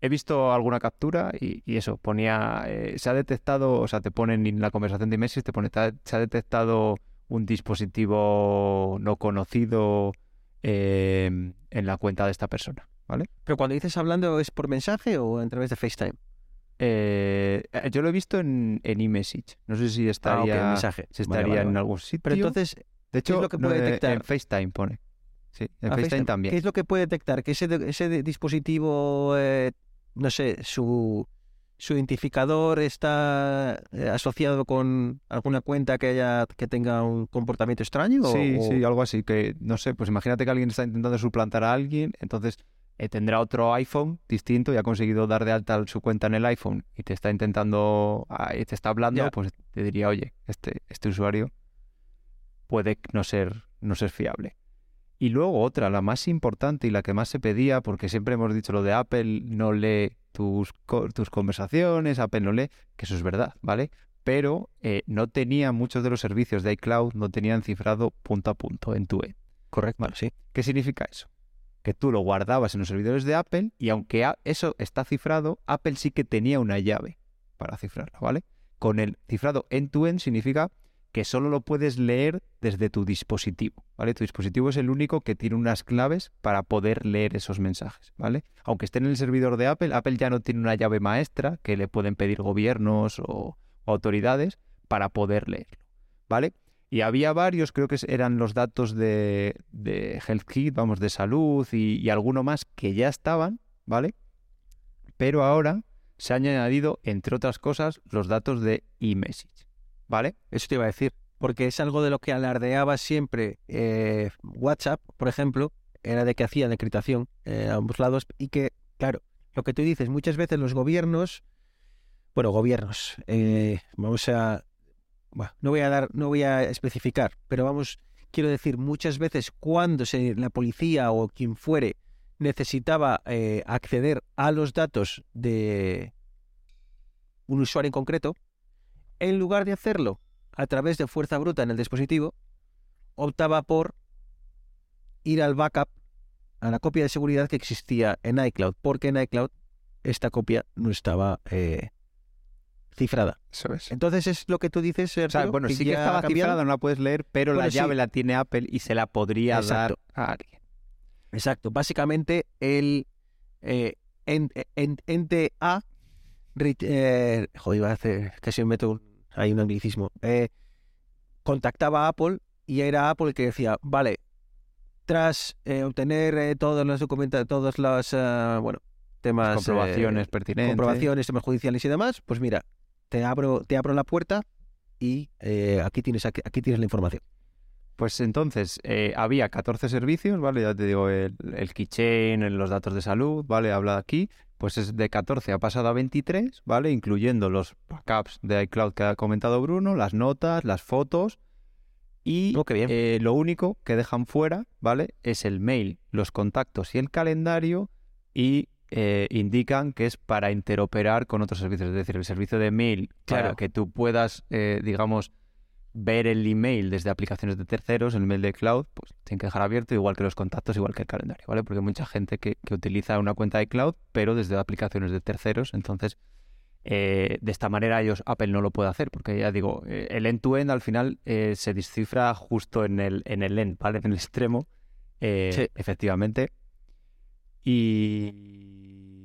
[SPEAKER 3] He visto alguna captura y, eso, ponía, eh, se ha detectado, o sea, te ponen en la conversación de iMessage, te pone, "Ta- se ha detectado un dispositivo no conocido eh, en la cuenta de esta persona, ¿vale?
[SPEAKER 1] Pero cuando dices hablando, ¿es por mensaje o a través de FaceTime?
[SPEAKER 3] Eh, yo lo he visto en, en iMessage. No sé si
[SPEAKER 1] Ah,
[SPEAKER 3] estaría,
[SPEAKER 1] mensaje.
[SPEAKER 3] si estaría
[SPEAKER 1] vale,
[SPEAKER 3] en algún sitio.
[SPEAKER 1] Pero entonces,
[SPEAKER 3] de hecho,
[SPEAKER 1] lo que puede
[SPEAKER 3] eh,
[SPEAKER 1] detectar?
[SPEAKER 3] en FaceTime pone. Sí, en
[SPEAKER 1] a
[SPEAKER 3] FaceTime, también.
[SPEAKER 1] ¿qué es lo que puede detectar? Que ese, ese dispositivo, eh, no sé, su, su identificador está eh, asociado con alguna cuenta que haya que tenga un comportamiento extraño.
[SPEAKER 3] Sí,
[SPEAKER 1] o-
[SPEAKER 3] sí, algo así. Que no sé, pues imagínate que alguien está intentando suplantar a alguien, entonces eh, tendrá otro iPhone distinto y ha conseguido dar de alta su cuenta en el iPhone y te está intentando, y te está hablando, pues te diría, oye, este, este usuario puede no ser, no ser fiable. Y luego otra, la más importante y la que más se pedía, porque siempre hemos dicho lo de Apple no lee tus, tus conversaciones, Apple no lee, que eso es verdad, ¿vale? Pero eh, no tenía muchos de los servicios de iCloud, no tenían cifrado punto a punto, en tu end.
[SPEAKER 1] Correcto,
[SPEAKER 3] Vale.
[SPEAKER 1] sí.
[SPEAKER 3] ¿Qué significa eso? Que tú lo guardabas en los servidores de Apple y aunque eso está cifrado, Apple sí que tenía una llave para cifrarlo, ¿vale? Con el cifrado end-to-end significa que solo lo puedes leer desde tu dispositivo, ¿vale? Tu dispositivo es el único que tiene unas claves para poder leer esos mensajes, ¿vale? Aunque esté en el servidor de Apple, Apple ya no tiene una llave maestra que le pueden pedir gobiernos o autoridades para poder leerlo, ¿vale? Y había varios, creo que eran los datos de, de HealthKit, vamos, de salud y, alguno más que ya estaban, ¿vale? Pero ahora se han añadido, entre otras cosas, los datos de eMessage, ¿vale?
[SPEAKER 1] Eso te iba a decir. Porque es algo de lo que alardeaba siempre eh, WhatsApp, por ejemplo, era de que hacían encriptación eh, a ambos lados y que, claro, lo que tú dices, muchas veces los gobiernos, bueno, gobiernos, eh, vamos a, no voy a dar, no voy a especificar, pero vamos, quiero decir, muchas veces cuando la policía o quien fuere necesitaba eh, acceder a los datos de un usuario en concreto, en lugar de hacerlo a través de fuerza bruta en el dispositivo, optaba por ir al backup, a la copia de seguridad que existía en iCloud, porque en iCloud esta copia no estaba eh, cifrada.
[SPEAKER 3] Eso es.
[SPEAKER 1] Entonces es lo que tú dices,
[SPEAKER 3] O sea,
[SPEAKER 1] Sergio,
[SPEAKER 3] bueno, sí que
[SPEAKER 1] ya
[SPEAKER 3] estaba
[SPEAKER 1] cambiado.
[SPEAKER 3] cifrada, no la puedes leer, pero
[SPEAKER 1] Bueno,
[SPEAKER 3] la
[SPEAKER 1] sí.
[SPEAKER 3] llave la tiene Apple y se la podría
[SPEAKER 1] Exacto.
[SPEAKER 3] dar a alguien.
[SPEAKER 1] Exacto. Básicamente el eh, en- en- ente A, eh, joder, iba a hacer, casi me meto un- hay un anglicismo, eh, contactaba a Apple y era Apple el que decía, vale, tras eh, obtener eh, todos los documentos, todos los, bueno, temas,
[SPEAKER 3] Comprobaciones pertinentes.
[SPEAKER 1] comprobaciones, temas judiciales y demás, pues mira, te abro, te abro la puerta y eh, aquí tienes aquí, aquí tienes la información.
[SPEAKER 3] Pues entonces eh, había 14 servicios, ¿vale? Ya te digo, el, el keychain, los datos de salud, ¿vale? Habla aquí. Pues es de 14 ha pasado a 23, ¿vale? Incluyendo los backups de iCloud que ha comentado Bruno, las notas, las fotos. Y
[SPEAKER 1] Oh,
[SPEAKER 3] eh, lo único que dejan fuera, ¿vale? Es el mail, los contactos y el calendario. Y eh, indican que es para interoperar con otros servicios. Es decir, el servicio de mail para
[SPEAKER 1] Claro.
[SPEAKER 3] que tú puedas, eh, digamos, ver el email desde aplicaciones de terceros, el mail de cloud, pues tienen que dejar abierto, igual que los contactos, igual que el calendario, ¿vale? Porque hay mucha gente que, que utiliza una cuenta de cloud, pero desde aplicaciones de terceros, entonces eh, de esta manera ellos, Apple no lo puede hacer, porque ya digo, eh, el end-to-end al final eh, se descifra justo en el, en el end, ¿vale? En el extremo,
[SPEAKER 1] Sí.
[SPEAKER 3] efectivamente. Y,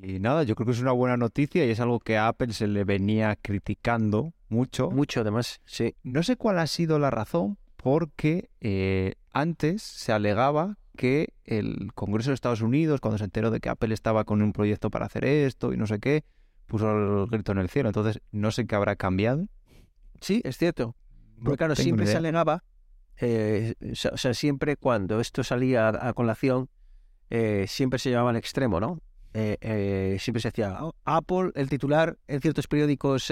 [SPEAKER 3] y nada, yo creo que es una buena noticia y es algo que a Apple se le venía criticando mucho.
[SPEAKER 1] Mucho además, sí.
[SPEAKER 3] No sé cuál ha sido la razón, porque eh, antes se alegaba que el Congreso de Estados Unidos, cuando se enteró de que Apple estaba con un proyecto para hacer esto y no sé qué, puso el grito en el cielo. Entonces, no sé qué habrá cambiado.
[SPEAKER 1] Sí, es cierto.
[SPEAKER 3] No
[SPEAKER 1] Porque claro, siempre se alegaba, eh, o sea, o sea, siempre cuando esto salía a, a colación, eh, siempre se llevaba al extremo, ¿no? Eh, eh, siempre se decía, "Oh, Apple, el titular en ciertos periódicos,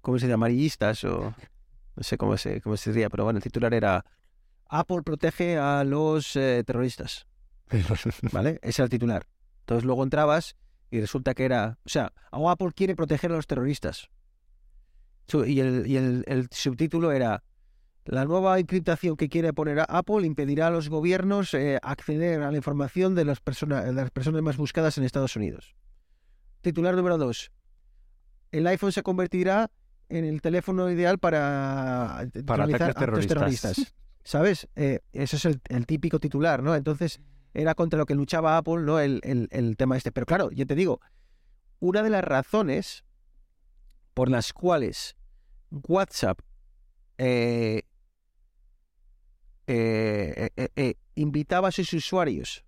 [SPEAKER 1] ¿cómo se dice? Amarillistas o no sé cómo se, cómo se diría, pero bueno, el titular era Apple protege a los terroristas, ¿vale? Ese era el titular. Entonces luego entrabas y resulta que era, o sea, "Oh, Apple quiere proteger a los terroristas. Y el, y el- el subtítulo era La nueva encriptación que quiere poner a Apple impedirá a los gobiernos eh, acceder a la información de las, personas de las personas más buscadas en Estados Unidos. Titular número 2. El iPhone se convertirá en el teléfono ideal para,
[SPEAKER 3] Para
[SPEAKER 1] realizar
[SPEAKER 3] ataques
[SPEAKER 1] actos
[SPEAKER 3] terroristas.
[SPEAKER 1] terroristas. ¿Sabes? Eh, eso es el, el típico titular, ¿no? Entonces, era contra lo que luchaba Apple, ¿no? El, el- el tema este. Pero claro, yo te digo, una de las razones por las cuales WhatsApp eh, eh, eh, eh, invitaba a sus usuarios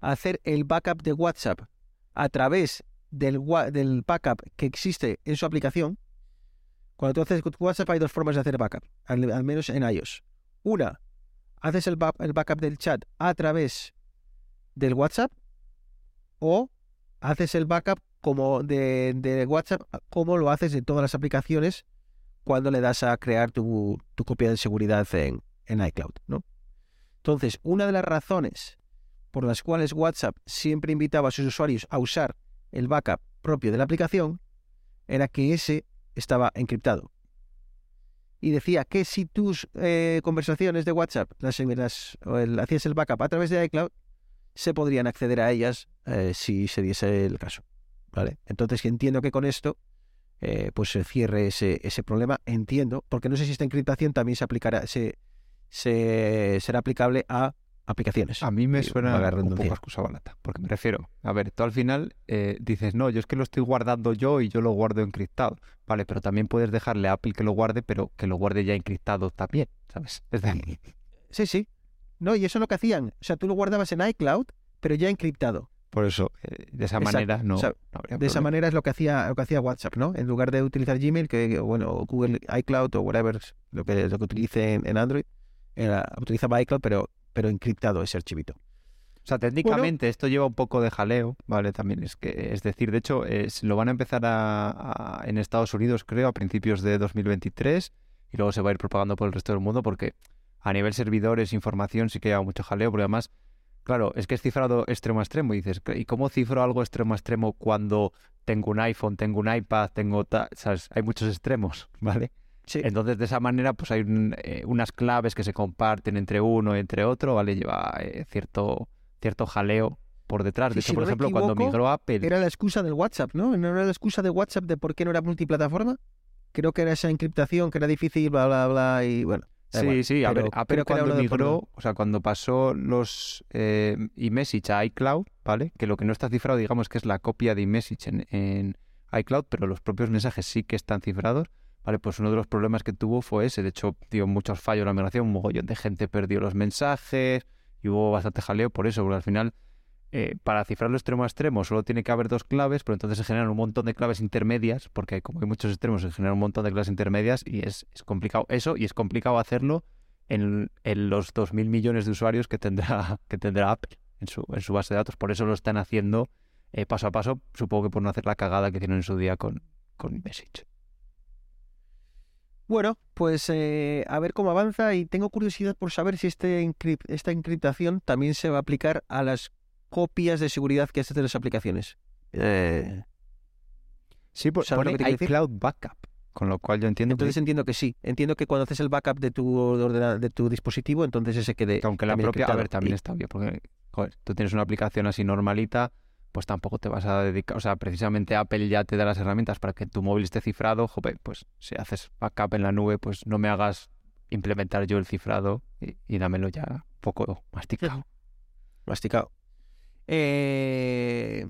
[SPEAKER 1] a hacer el backup de WhatsApp a través del, backup que existe en su aplicación. Cuando tú haces WhatsApp hay dos formas de hacer backup, al, menos en iOS. Una, haces el, ba- el backup del chat a través del WhatsApp o haces el backup como de, WhatsApp como lo haces de todas las aplicaciones cuando le das a crear tu, tu copia de seguridad en, en iCloud, ¿no? Entonces, una de las razones por las cuales WhatsApp siempre invitaba a sus usuarios a usar el backup propio de la aplicación era que ese estaba encriptado. Y decía que si tus eh, conversaciones de WhatsApp las, hacías el backup a través de iCloud, se podrían acceder a ellas eh, si se diese el caso. ¿Vale? Entonces entiendo que con esto eh, pues se cierre ese, ese problema. Entiendo, porque no sé si esta encriptación también se aplicará, se, se será aplicable a aplicaciones.
[SPEAKER 3] A mí me
[SPEAKER 1] Sí,
[SPEAKER 3] suena
[SPEAKER 1] valga la
[SPEAKER 3] un poco excusa barata, porque me refiero, a ver, tú al final eh, dices, no, yo es que lo estoy guardando yo y yo lo guardo encriptado, vale, pero también puedes dejarle a Apple que lo guarde, pero que lo guarde ya encriptado también, ¿sabes? Es decir,
[SPEAKER 1] Sí, sí. No, y eso es lo que hacían. O sea, tú lo guardabas en iCloud, pero ya encriptado.
[SPEAKER 3] por eso, eh, de esa
[SPEAKER 1] Exacto,
[SPEAKER 3] manera no,
[SPEAKER 1] o sea,
[SPEAKER 3] no habría
[SPEAKER 1] De esa manera es lo que hacía lo que hacía WhatsApp, ¿no? En lugar de utilizar Gmail, que bueno, o Google iCloud o whatever, lo que lo que utilice en Android, era, utilizaba iCloud, pero pero encriptado ese archivito.
[SPEAKER 3] O sea, técnicamente esto lleva un poco de jaleo, ¿vale? También es que, es decir, de hecho, es- lo van a empezar a, a- en Estados Unidos, creo, a principios de 2023 y luego se va a ir propagando por el resto del mundo porque a nivel servidores, información, sí que lleva mucho jaleo, porque además, claro, es que es cifrado extremo a extremo y dices, ¿y cómo cifro algo extremo a extremo cuando tengo un iPhone, tengo un iPad, tengo... ta- ¿sabes? Hay muchos extremos, ¿vale?
[SPEAKER 1] Sí.
[SPEAKER 3] Entonces, de esa manera, pues hay un- eh, unas claves que se comparten entre uno y entre otro, ¿vale? Lleva eh, cierto, cierto jaleo por detrás. De hecho,
[SPEAKER 1] si
[SPEAKER 3] por
[SPEAKER 1] no
[SPEAKER 3] ejemplo, cuando migró Apple,
[SPEAKER 1] Era la excusa del WhatsApp, ¿no? ¿No era la excusa de WhatsApp de por qué no era multiplataforma? Creo que era esa encriptación, que era difícil, bla, bla, bla, y bueno.
[SPEAKER 3] sí,
[SPEAKER 1] igual.
[SPEAKER 3] sí, a ver,
[SPEAKER 1] Pero
[SPEAKER 3] Apple
[SPEAKER 1] era
[SPEAKER 3] cuando migró, o sea, cuando pasó los eh, iMessage a iCloud, ¿vale? Que lo que no está cifrado, digamos que es la copia de iMessage en, en iCloud, pero los propios mensajes sí que están cifrados, ¿vale? Pues uno de los problemas que tuvo fue ese. De hecho, dio muchos fallos en la migración, un mogollón de gente perdió los mensajes y hubo bastante jaleo por eso, porque al final, eh, para cifrarlo extremo a extremo, solo tiene que haber dos claves, pero entonces se generan un montón de claves intermedias, porque como hay muchos extremos, se generan un montón de claves intermedias y es, es complicado eso, y es complicado hacerlo en, en los 2.000 millones de usuarios que tendrá, que tendrá Apple en su, en su base de datos. Por eso lo están haciendo eh, paso a paso, supongo que por no hacer la cagada que hicieron en su día con, con Message.
[SPEAKER 1] Bueno, pues eh, a ver cómo avanza y tengo curiosidad por saber si este esta encriptación también se va a aplicar a las copias de seguridad que haces de las aplicaciones. Eh,
[SPEAKER 3] Sí, por,
[SPEAKER 1] ¿Sabes lo
[SPEAKER 3] pone
[SPEAKER 1] que decir?
[SPEAKER 3] iCloud Backup, con lo cual yo entiendo que-
[SPEAKER 1] entonces entiendo que sí. Entiendo que cuando haces el backup de tu ordena- de tu dispositivo, entonces ese quede
[SPEAKER 3] que aunque la propia, a ver, también
[SPEAKER 1] Y-
[SPEAKER 3] está bien, porque joder, tú tienes una aplicación así normalita, pues tampoco te vas a dedicar, o sea, precisamente Apple ya te da las herramientas para que tu móvil esté cifrado, joder, pues si haces backup en la nube, pues no me hagas implementar yo el cifrado y, y dámelo ya un poco masticado.
[SPEAKER 1] masticado. Eh,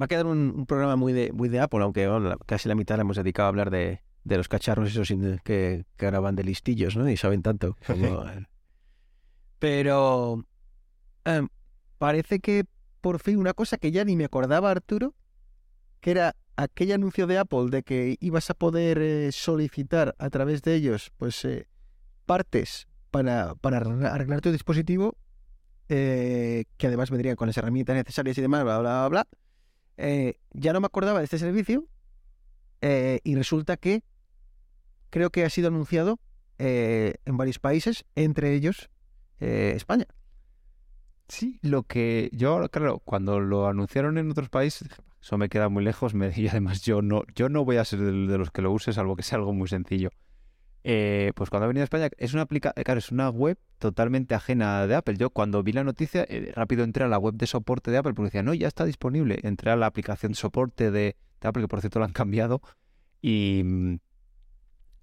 [SPEAKER 1] Va a quedar un, un programa muy de, muy de Apple, aunque bueno, casi la mitad la hemos dedicado a hablar de, de los cacharros esos que, que ahora van de listillos, ¿no? Y saben tanto como Pero em, parece que por fin una cosa que ya ni me acordaba Arturo, que era aquel anuncio de Apple de que ibas a poder eh, solicitar a través de ellos pues eh, partes para, arreglar tu dispositivo, eh, que además vendrían con las herramientas necesarias y demás, bla, bla, bla, bla. Eh, ya no me acordaba de este servicio y resulta que creo que ha sido anunciado en varios países, entre ellos España.
[SPEAKER 3] Sí, lo que yo, claro, cuando lo anunciaron en otros países, eso me queda muy lejos, me, y además yo no, yo no voy a ser de, los que lo use, salvo que sea algo muy sencillo. Eh, pues cuando ha venido a España, es una aplica eh, claro, es una web totalmente ajena de Apple. Yo cuando vi la noticia, eh, rápido entré a la web de soporte de Apple porque decía, no, ya está disponible. Entré a la aplicación de soporte de, Apple, que por cierto la han cambiado, y,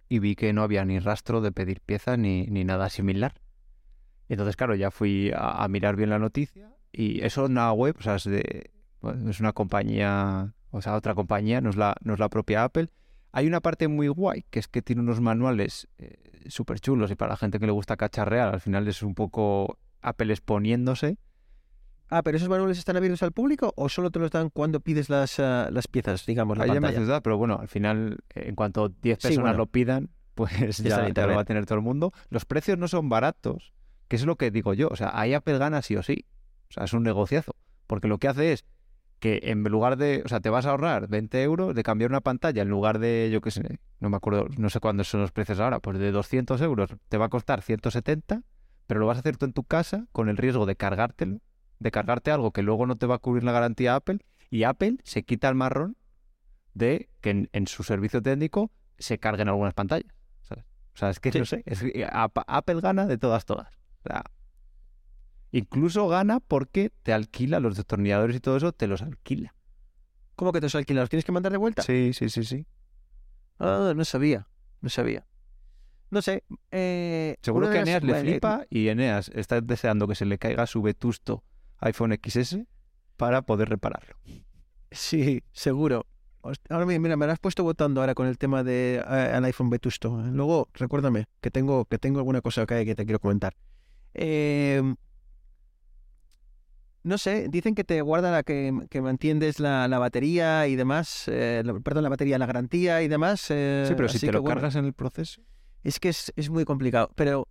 [SPEAKER 3] y vi que no había ni rastro de pedir piezas ni, ni nada similar. Entonces, claro, ya fui a, a mirar bien la noticia y eso es una web, o sea, es de, bueno, es una compañía, o sea, otra compañía, no es la, no es la propia Apple. Hay una parte muy guay, que es que tiene unos manuales eh, súper chulos y para la gente que le gusta cacharrear, al final es un poco Apple exponiéndose.
[SPEAKER 1] Ah, pero esos manuales están abiertos al público o solo te los dan cuando pides las, ah, las piezas, digamos, la
[SPEAKER 3] Ahí ya me
[SPEAKER 1] pantalla?
[SPEAKER 3] haces dudar, pero bueno, al final, eh, en cuanto 10
[SPEAKER 1] Sí,
[SPEAKER 3] personas
[SPEAKER 1] bueno.
[SPEAKER 3] lo pidan, pues
[SPEAKER 1] Ya
[SPEAKER 3] ya, lo va a tener todo el mundo. Los precios no son baratos, que es lo que digo yo. O sea, ahí Apple gana sí o sí. O sea, es un negociazo. Porque lo que hace es que en lugar de, o sea, te vas a ahorrar 20 euros de cambiar una pantalla en lugar de, yo qué sé, no me acuerdo, no sé cuántos son los precios ahora, pues de 200 euros te va a costar 170, pero lo vas a hacer tú en tu casa con el riesgo de cargártelo, de cargarte algo que luego no te va a cubrir la garantía Apple, y Apple se quita el marrón de que en, en su servicio técnico se carguen algunas pantallas. ¿sabes? O sea, es que
[SPEAKER 1] Sí.
[SPEAKER 3] no sé, es Apple gana de todas, todas. Incluso gana porque te alquila los destornilladores y todo eso, te los alquila.
[SPEAKER 1] ¿Cómo que te los alquilas? ¿Los tienes que mandar de vuelta?
[SPEAKER 3] Sí, sí, sí, sí.
[SPEAKER 1] Ah, no sabía, no sabía. No sé. Eh,
[SPEAKER 3] Seguro que
[SPEAKER 1] las-
[SPEAKER 3] Eneas le flipa y Eneas está deseando que se le caiga su vetusto iPhone XS para poder repararlo.
[SPEAKER 1] Sí, seguro. Ahora mi- mira, me lo has puesto votando ahora con el tema de eh, el iPhone vetusto. Luego, recuérdame que tengo, que tengo alguna cosa que, que te quiero comentar. Eh, no sé, dicen que te guarda la que, que mantienes la, la batería y demás, eh, la- perdón, la batería, la garantía y demás. eh,
[SPEAKER 3] sí, pero si te lo
[SPEAKER 1] bueno,
[SPEAKER 3] cargas en el proceso.
[SPEAKER 1] Es que es, es muy complicado. Pero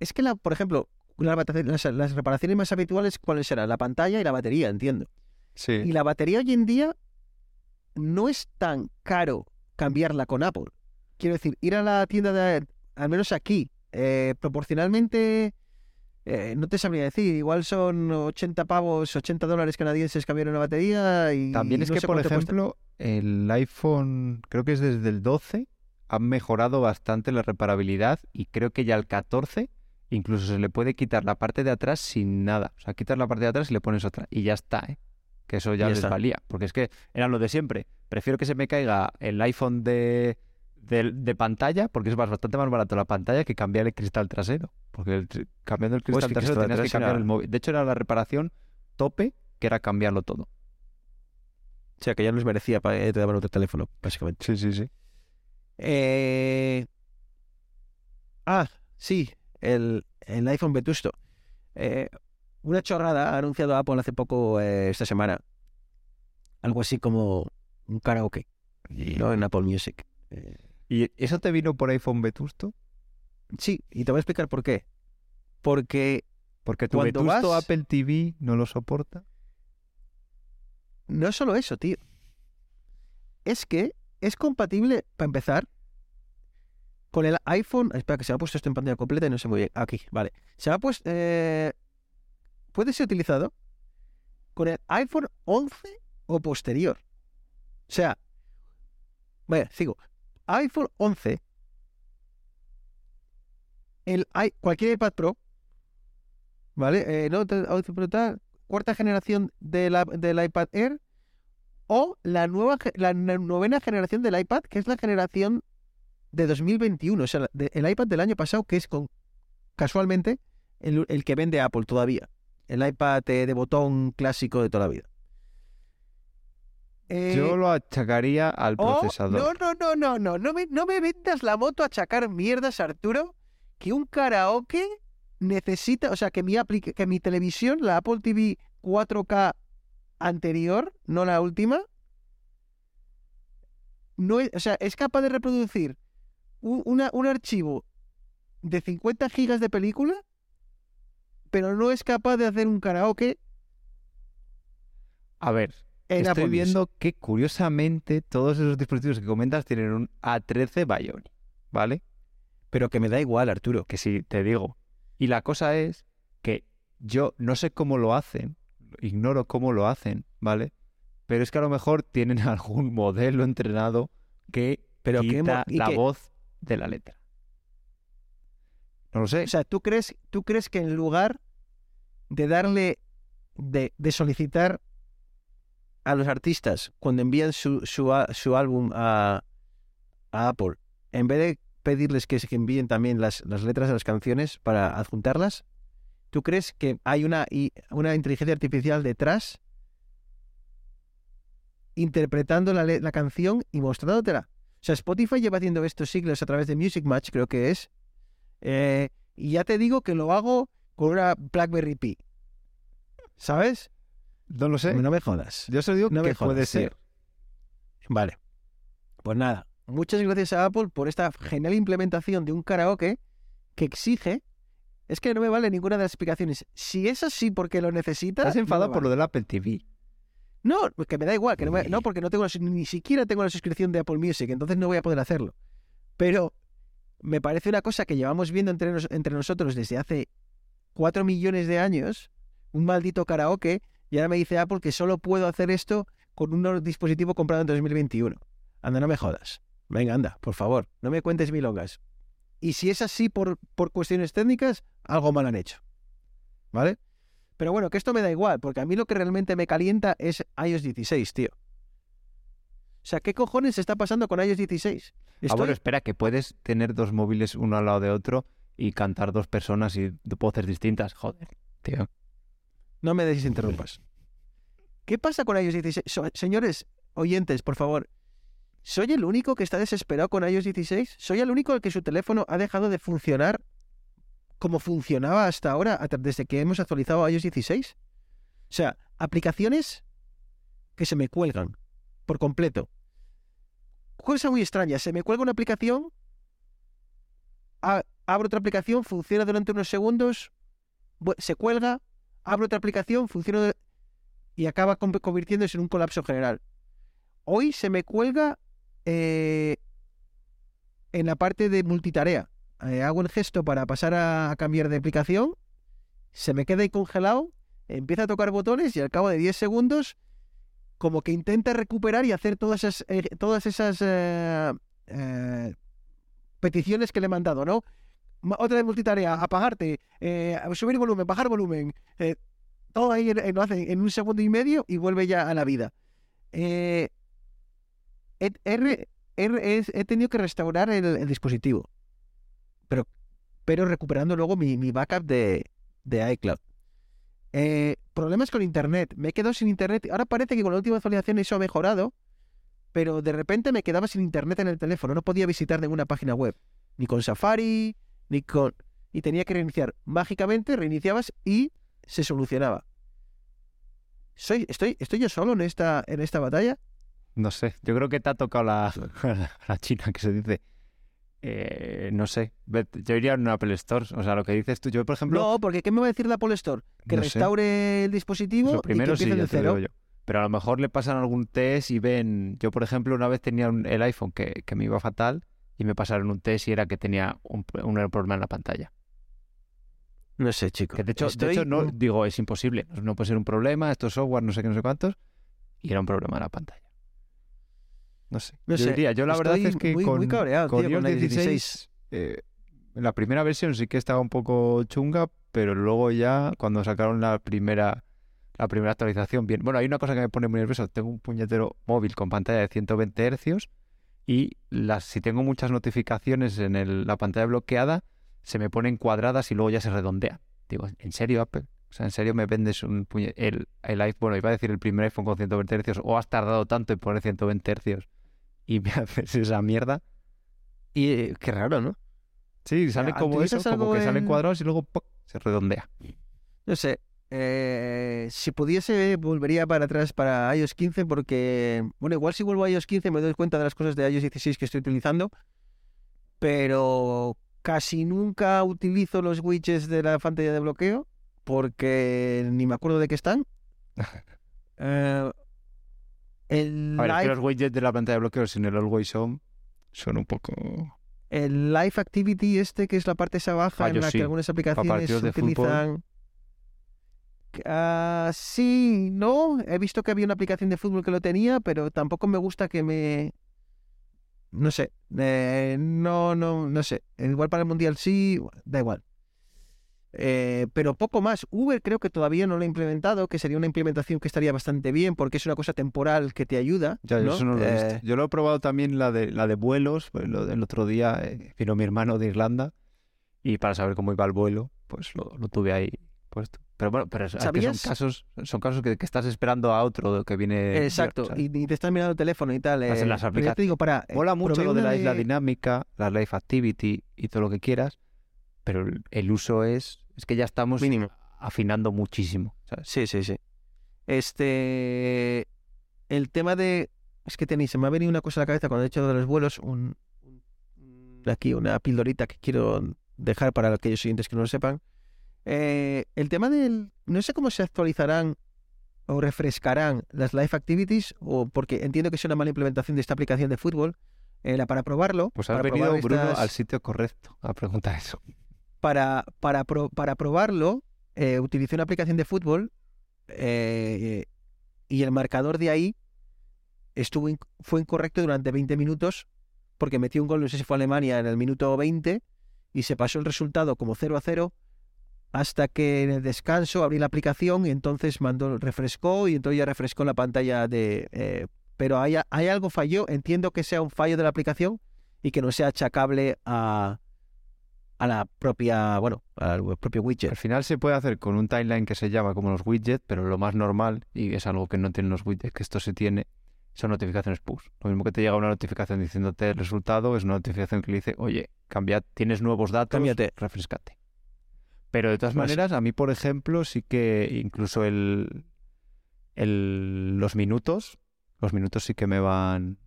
[SPEAKER 1] es que, la, por ejemplo, las, las reparaciones más habituales, ¿cuáles serán? La pantalla y la batería, entiendo.
[SPEAKER 3] Sí.
[SPEAKER 1] Y la batería hoy en día no es tan caro cambiarla con Apple. Quiero decir, ir a la tienda de, al menos aquí, eh, proporcionalmente, eh, no te sabría decir, igual son 80 pavos, 80 dólares canadienses cambiar una batería y
[SPEAKER 3] También es
[SPEAKER 1] no
[SPEAKER 3] que, por
[SPEAKER 1] cuesta.
[SPEAKER 3] ejemplo, el iPhone, creo que es desde el 12, han mejorado bastante la reparabilidad y creo que ya el 14 incluso se le puede quitar la parte de atrás sin nada. O sea, quitas la parte de atrás y le pones otra. Y ya está, ¿eh? Que eso ya,
[SPEAKER 1] Ya
[SPEAKER 3] les
[SPEAKER 1] está.
[SPEAKER 3] valía. Porque es que era lo de siempre. Prefiero que se me caiga el iPhone de, de, de pantalla, porque es más, bastante más barato la pantalla que cambiar el cristal trasero. Porque el cambiando el cristal trasero
[SPEAKER 1] cristal
[SPEAKER 3] tenías que cambiar
[SPEAKER 1] era-
[SPEAKER 3] el móvil. De hecho, era la reparación tope, que era cambiarlo todo.
[SPEAKER 1] O sea, que ya no les merecía para te daban otro teléfono, básicamente.
[SPEAKER 3] Sí, sí, sí.
[SPEAKER 1] Eh... Ah, sí, el, el iPhone vetusto. Eh, una chorrada ha anunciado Apple hace poco, eh, esta semana. Algo así como un karaoke, ¿no? En Apple Music. Eh,
[SPEAKER 3] ¿Y eso te vino por iPhone vetusto?
[SPEAKER 1] sí, y te voy a explicar por qué. Porque
[SPEAKER 3] Porque tu
[SPEAKER 1] Cuando
[SPEAKER 3] vetusto
[SPEAKER 1] vas-
[SPEAKER 3] Apple TV no lo soporta.
[SPEAKER 1] no es solo eso, tío. Es que es compatible, para empezar, con el iPhone. Espera, que se me ha puesto esto en pantalla completa y no sé muy bien. Aquí, vale. Se me ha puesto. eh, puede ser utilizado con el iPhone 11 o posterior. O sea, vaya, sigo. iPhone 11, el cualquier iPad Pro, ¿vale? Eh, no, te- 11 Pro tal, cuarta generación de la- del iPad Air o la nueva la no- novena generación del iPad, que es la generación de 2021, o sea, el iPad del año pasado, que es con casualmente el, el que vende Apple todavía, el iPad eh, de botón clásico de toda la vida. Eh,
[SPEAKER 3] Yo lo achacaría al
[SPEAKER 1] o-
[SPEAKER 3] procesador.
[SPEAKER 1] no, no, no, no, no, no me, no me vendas la moto a achacar mierdas, Arturo, que un karaoke necesita, o sea, que mi, apli- que mi televisión, la Apple TV 4K anterior, no la última, no es, o sea, es capaz de reproducir un, una- un archivo de 50 gigas de película, pero no es capaz de hacer un karaoke
[SPEAKER 3] A ver,
[SPEAKER 1] en
[SPEAKER 3] estoy
[SPEAKER 1] Apple Music.
[SPEAKER 3] viendo que curiosamente todos esos dispositivos que comentas tienen un A13 Bionic, ¿vale?
[SPEAKER 1] Pero que me da igual, Arturo.
[SPEAKER 3] Que sí, te digo. Y la cosa es que yo no sé cómo lo hacen, ignoro cómo lo hacen, ¿vale? Pero es que a lo mejor tienen algún modelo entrenado que
[SPEAKER 1] Pero
[SPEAKER 3] quita la
[SPEAKER 1] que-
[SPEAKER 3] voz de la letra. No lo sé.
[SPEAKER 1] O sea, ¿tú crees, tú crees que en lugar de darle, de, de solicitar a los artistas cuando envían su, su, su álbum a, a Apple, en vez de pedirles que, envíen también las, las letras de las canciones para adjuntarlas, ¿tú crees que hay una, una inteligencia artificial detrás interpretando la, la canción y mostrándotela? O sea, Spotify lleva haciendo estos siglos a través de Music Match, creo que es, eh, y ya te digo que lo hago con una BlackBerry Pi. ¿Sabes?
[SPEAKER 3] No lo sé.
[SPEAKER 1] No me jodas.
[SPEAKER 3] Yo solo digo
[SPEAKER 1] no
[SPEAKER 3] que puede
[SPEAKER 1] jodas,
[SPEAKER 3] ser.
[SPEAKER 1] Vale. Pues nada. Muchas gracias a Apple por esta genial implementación de un karaoke que exige. Es que no me vale ninguna de las explicaciones. Si es así porque lo necesitas.
[SPEAKER 3] Estás
[SPEAKER 1] no
[SPEAKER 3] enfadado por lo del Apple TV.
[SPEAKER 1] No, que me da igual, que no, me- no, porque no tengo ni siquiera tengo la suscripción de Apple Music, entonces no voy a poder hacerlo. Pero me parece una cosa que llevamos viendo entre, nos- entre nosotros desde hace cuatro millones de años, un maldito karaoke, y ahora me dice Apple que solo puedo hacer esto con un dispositivo comprado en 2021. Anda, no me jodas. Venga, anda, por favor, no me cuentes milongas. Y si es así por, por cuestiones técnicas, algo mal han hecho. ¿Vale? Pero bueno, que esto me da igual, porque a mí lo que realmente me calienta es iOS 16, tío. O sea, ¿qué cojones está pasando con iOS 16?
[SPEAKER 3] Ah,
[SPEAKER 1] Estoy-
[SPEAKER 3] bueno, espera, que puedes tener dos móviles uno al lado de otro y cantar dos personas y voces distintas. Joder, tío.
[SPEAKER 1] No me desinterrumpas. ¿Qué pasa con iOS 16? So- señores oyentes, por favor, ¿soy el único que está desesperado con iOS 16? ¿Soy el único al que su teléfono ha dejado de funcionar como funcionaba hasta ahora, desde que hemos actualizado iOS 16? O sea, aplicaciones que se me cuelgan por completo. Cosa muy extraña, se me cuelga una aplicación, abro otra aplicación, funciona durante unos segundos, se cuelga, abro otra aplicación, funciona y acaba con- convirtiéndose en un colapso general. Hoy se me cuelga eh, en la parte de multitarea. Eh, hago el gesto para pasar a, cambiar de aplicación, se me queda ahí congelado, empieza a tocar botones y al cabo de 10 segundos como que intenta recuperar y hacer todas esas, eh, todas esas peticiones que le he mandado, ¿no? Otra de multitarea, apagarte, eh, subir volumen, bajar volumen, eh, todo ahí lo hace en un segundo y medio y vuelve ya a la vida. Eh, he, he tenido que restaurar el, dispositivo, pero, pero recuperando luego mi, mi backup de, de iCloud. Eh, problemas con internet. Me he quedado sin internet. Ahora parece que con la última actualización eso ha mejorado, pero de repente me quedaba sin internet en el teléfono. No podía visitar ninguna página web, ni con Safari, ni con. Y tenía que reiniciar. Mágicamente reiniciabas y se solucionaba. Soy, estoy, ¿Estoy yo solo en esta, en esta batalla?
[SPEAKER 3] No sé, yo creo que te ha tocado la, la china que se dice. Eh, no sé, yo iría a un Apple Store. O sea, lo que dices tú, yo por ejemplo.
[SPEAKER 1] No, porque ¿qué me va a decir la Apple Store? Que
[SPEAKER 3] no sé,
[SPEAKER 1] restaure el dispositivo
[SPEAKER 3] lo primero
[SPEAKER 1] y que
[SPEAKER 3] sí, ya te lo digo yo. Pero a lo mejor le pasan algún test y ven. Yo, por ejemplo, una vez tenía un- el iPhone que, que me iba fatal y me pasaron un test y era que tenía un, un problema en la pantalla.
[SPEAKER 1] No sé, chico.
[SPEAKER 3] Que de hecho, de
[SPEAKER 1] Estoy
[SPEAKER 3] hecho no digo, es imposible. No, puede ser un problema, esto es software, no sé qué, no sé cuántos. Y era un problema en la pantalla. No sé.
[SPEAKER 1] No
[SPEAKER 3] yo
[SPEAKER 1] sé,
[SPEAKER 3] diría, yo la verdad es que
[SPEAKER 1] muy-
[SPEAKER 3] con,
[SPEAKER 1] muy cabreado,
[SPEAKER 3] con
[SPEAKER 1] tío, con
[SPEAKER 3] iOS
[SPEAKER 1] iOS
[SPEAKER 3] 16, eh, la primera versión sí que estaba un poco chunga, pero luego ya cuando sacaron la primera la primera actualización, bien. Bueno, hay una cosa que me pone muy nervioso. Tengo un puñetero móvil con pantalla de 120 hercios y las, si tengo muchas notificaciones en el- la pantalla bloqueada, se me ponen cuadradas y luego ya se redondean. Digo, ¿en serio, Apple? O sea, ¿en serio me vendes un puñe- el, el iPhone? Bueno, iba a decir el primer iPhone con 120 hercios o has tardado tanto en poner 120 hercios y me haces esa mierda.
[SPEAKER 1] Y eh, qué raro, ¿no?
[SPEAKER 3] Sí, sale como eso,
[SPEAKER 1] ¿utilizas
[SPEAKER 3] como que salen
[SPEAKER 1] en-
[SPEAKER 3] cuadrados y luego se redondea.
[SPEAKER 1] No sé. Eh, si pudiese, volvería para atrás para iOS 15 porque, bueno, igual si vuelvo a iOS 15 me doy cuenta de las cosas de iOS 16 que estoy utilizando, pero casi nunca utilizo los widgets de la pantalla de bloqueo porque ni me acuerdo de qué están. Eh, el,
[SPEAKER 3] A ver, es que los widgets de la pantalla de bloqueo sin el Always On son un poco...
[SPEAKER 1] el Live Activity este, que es la parte esa baja en
[SPEAKER 3] Fallo,
[SPEAKER 1] la
[SPEAKER 3] sí.
[SPEAKER 1] que algunas aplicaciones
[SPEAKER 3] de fútbol.
[SPEAKER 1] Ah, sí, no, he visto que había una aplicación de fútbol que lo tenía, pero tampoco me gusta que me... No sé, eh, no, no, no sé. Igual para el Mundial sí, da igual. Eh, pero poco más. Uber creo que todavía no lo ha implementado, que sería una implementación que estaría bastante bien porque es una cosa temporal que te ayuda.
[SPEAKER 3] Ya, yo
[SPEAKER 1] ¿no?
[SPEAKER 3] eso no lo he visto.
[SPEAKER 1] Eh,
[SPEAKER 3] Yo lo he probado también la de, la de vuelos. pues, lo del otro día vino mi hermano de Irlanda y para saber cómo iba el vuelo, pues lo, lo tuve ahí puesto. Pero bueno, pero es, que son casos, son casos que, que estás esperando a otro que viene.
[SPEAKER 1] Exacto, y, y te estás mirando el teléfono y tal.
[SPEAKER 3] Vas en
[SPEAKER 1] eh,
[SPEAKER 3] las
[SPEAKER 1] ya te digo, para... eh,
[SPEAKER 3] Mola mucho lo de la isla dinámica, la life activity y todo lo que quieras, pero el, el uso es, es que ya estamos
[SPEAKER 1] Mínimo.
[SPEAKER 3] afinando muchísimo. ¿sabes?
[SPEAKER 1] Sí, sí, sí. Este. El tema de. Es que tenéis, se me ha venido una cosa a la cabeza cuando he hecho de los vuelos. Un- aquí una pildorita que quiero dejar para aquellos siguientes que no lo sepan. Eh, el tema del. No sé cómo se actualizarán o refrescarán las Live Activities, o porque entiendo que es una mala implementación de esta aplicación de fútbol. eh, para probarlo.
[SPEAKER 3] Pues has venido, Bruno, al sitio correcto a preguntar eso.
[SPEAKER 1] para, para, pro- para probarlo, eh, utilicé una aplicación de fútbol eh, y el marcador de ahí estuvo fue incorrecto durante 20 minutos porque metió un gol, no sé si fue Alemania, en el minuto 20 y se pasó el resultado como 0 a 0 hasta que en el descanso abrí la aplicación y entonces mandó, refrescó y entonces ya refrescó la pantalla de... eh, pero hay, hay algo falló, entiendo que sea un fallo de la aplicación y que no sea achacable a, a la propia, bueno, al propio widget.
[SPEAKER 3] Al final se puede hacer con un timeline que se llama como los widgets, pero lo más normal, y es algo que no tienen los widgets, que esto se tiene, son notificaciones push. Lo mismo que te llega una notificación diciéndote el resultado, es una notificación que le dice, oye, cambia, tienes nuevos datos,
[SPEAKER 1] Cámbiate.
[SPEAKER 3] refrescate. Pero de todas
[SPEAKER 1] Pues-
[SPEAKER 3] maneras, a mí, por ejemplo, sí que incluso el, el los minutos, los minutos sí que me van...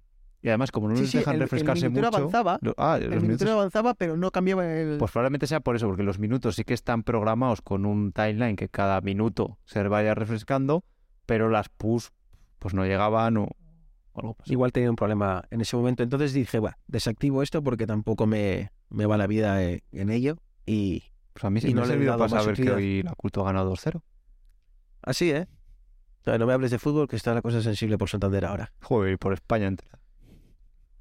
[SPEAKER 3] Y además, como no
[SPEAKER 1] Sí,
[SPEAKER 3] les
[SPEAKER 1] sí,
[SPEAKER 3] dejan
[SPEAKER 1] el- el
[SPEAKER 3] refrescarse
[SPEAKER 1] minutero
[SPEAKER 3] mucho...
[SPEAKER 1] avanzaba,
[SPEAKER 3] lo- ah,
[SPEAKER 1] El
[SPEAKER 3] los
[SPEAKER 1] minuto
[SPEAKER 3] minutos
[SPEAKER 1] avanzaba, pero no cambiaba el...
[SPEAKER 3] pues probablemente sea por eso, porque los minutos sí que están programados con un timeline que cada minuto se vaya refrescando, pero las push pues no llegaban o, algo pasó.
[SPEAKER 1] Igual tenía un problema en ese momento. Entonces dije, bueno, desactivo esto porque tampoco me, me va la vida eh, en ello. Y
[SPEAKER 3] Pues a mí sí
[SPEAKER 1] y
[SPEAKER 3] me
[SPEAKER 1] no
[SPEAKER 3] ha servido para saber que hoy la culto ha ganado 2-0.
[SPEAKER 1] así, ¿eh? O sea, no me hables de fútbol, que está la cosa sensible por Santander ahora.
[SPEAKER 3] Joder, y por España entera.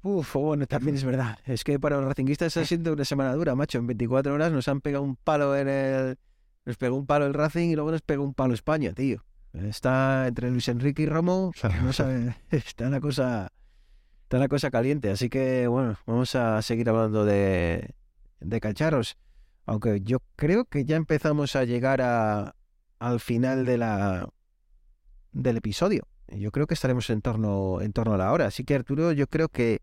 [SPEAKER 1] Uf, bueno, también es verdad. Es que para los racinguistas ha sido una semana dura, macho. En 24 horas nos han pegado un palo en el... Nos pegó un palo el Racing y luego nos pegó un palo España, tío. Está entre Luis Enrique y Romo, no sabe, está la cosa... Está la cosa caliente, así que bueno, vamos a seguir hablando de, de cacharros. Aunque yo creo que ya empezamos a llegar a, al final de la, del episodio. Yo creo que estaremos en torno, en torno a la hora. Así que Arturo, yo creo que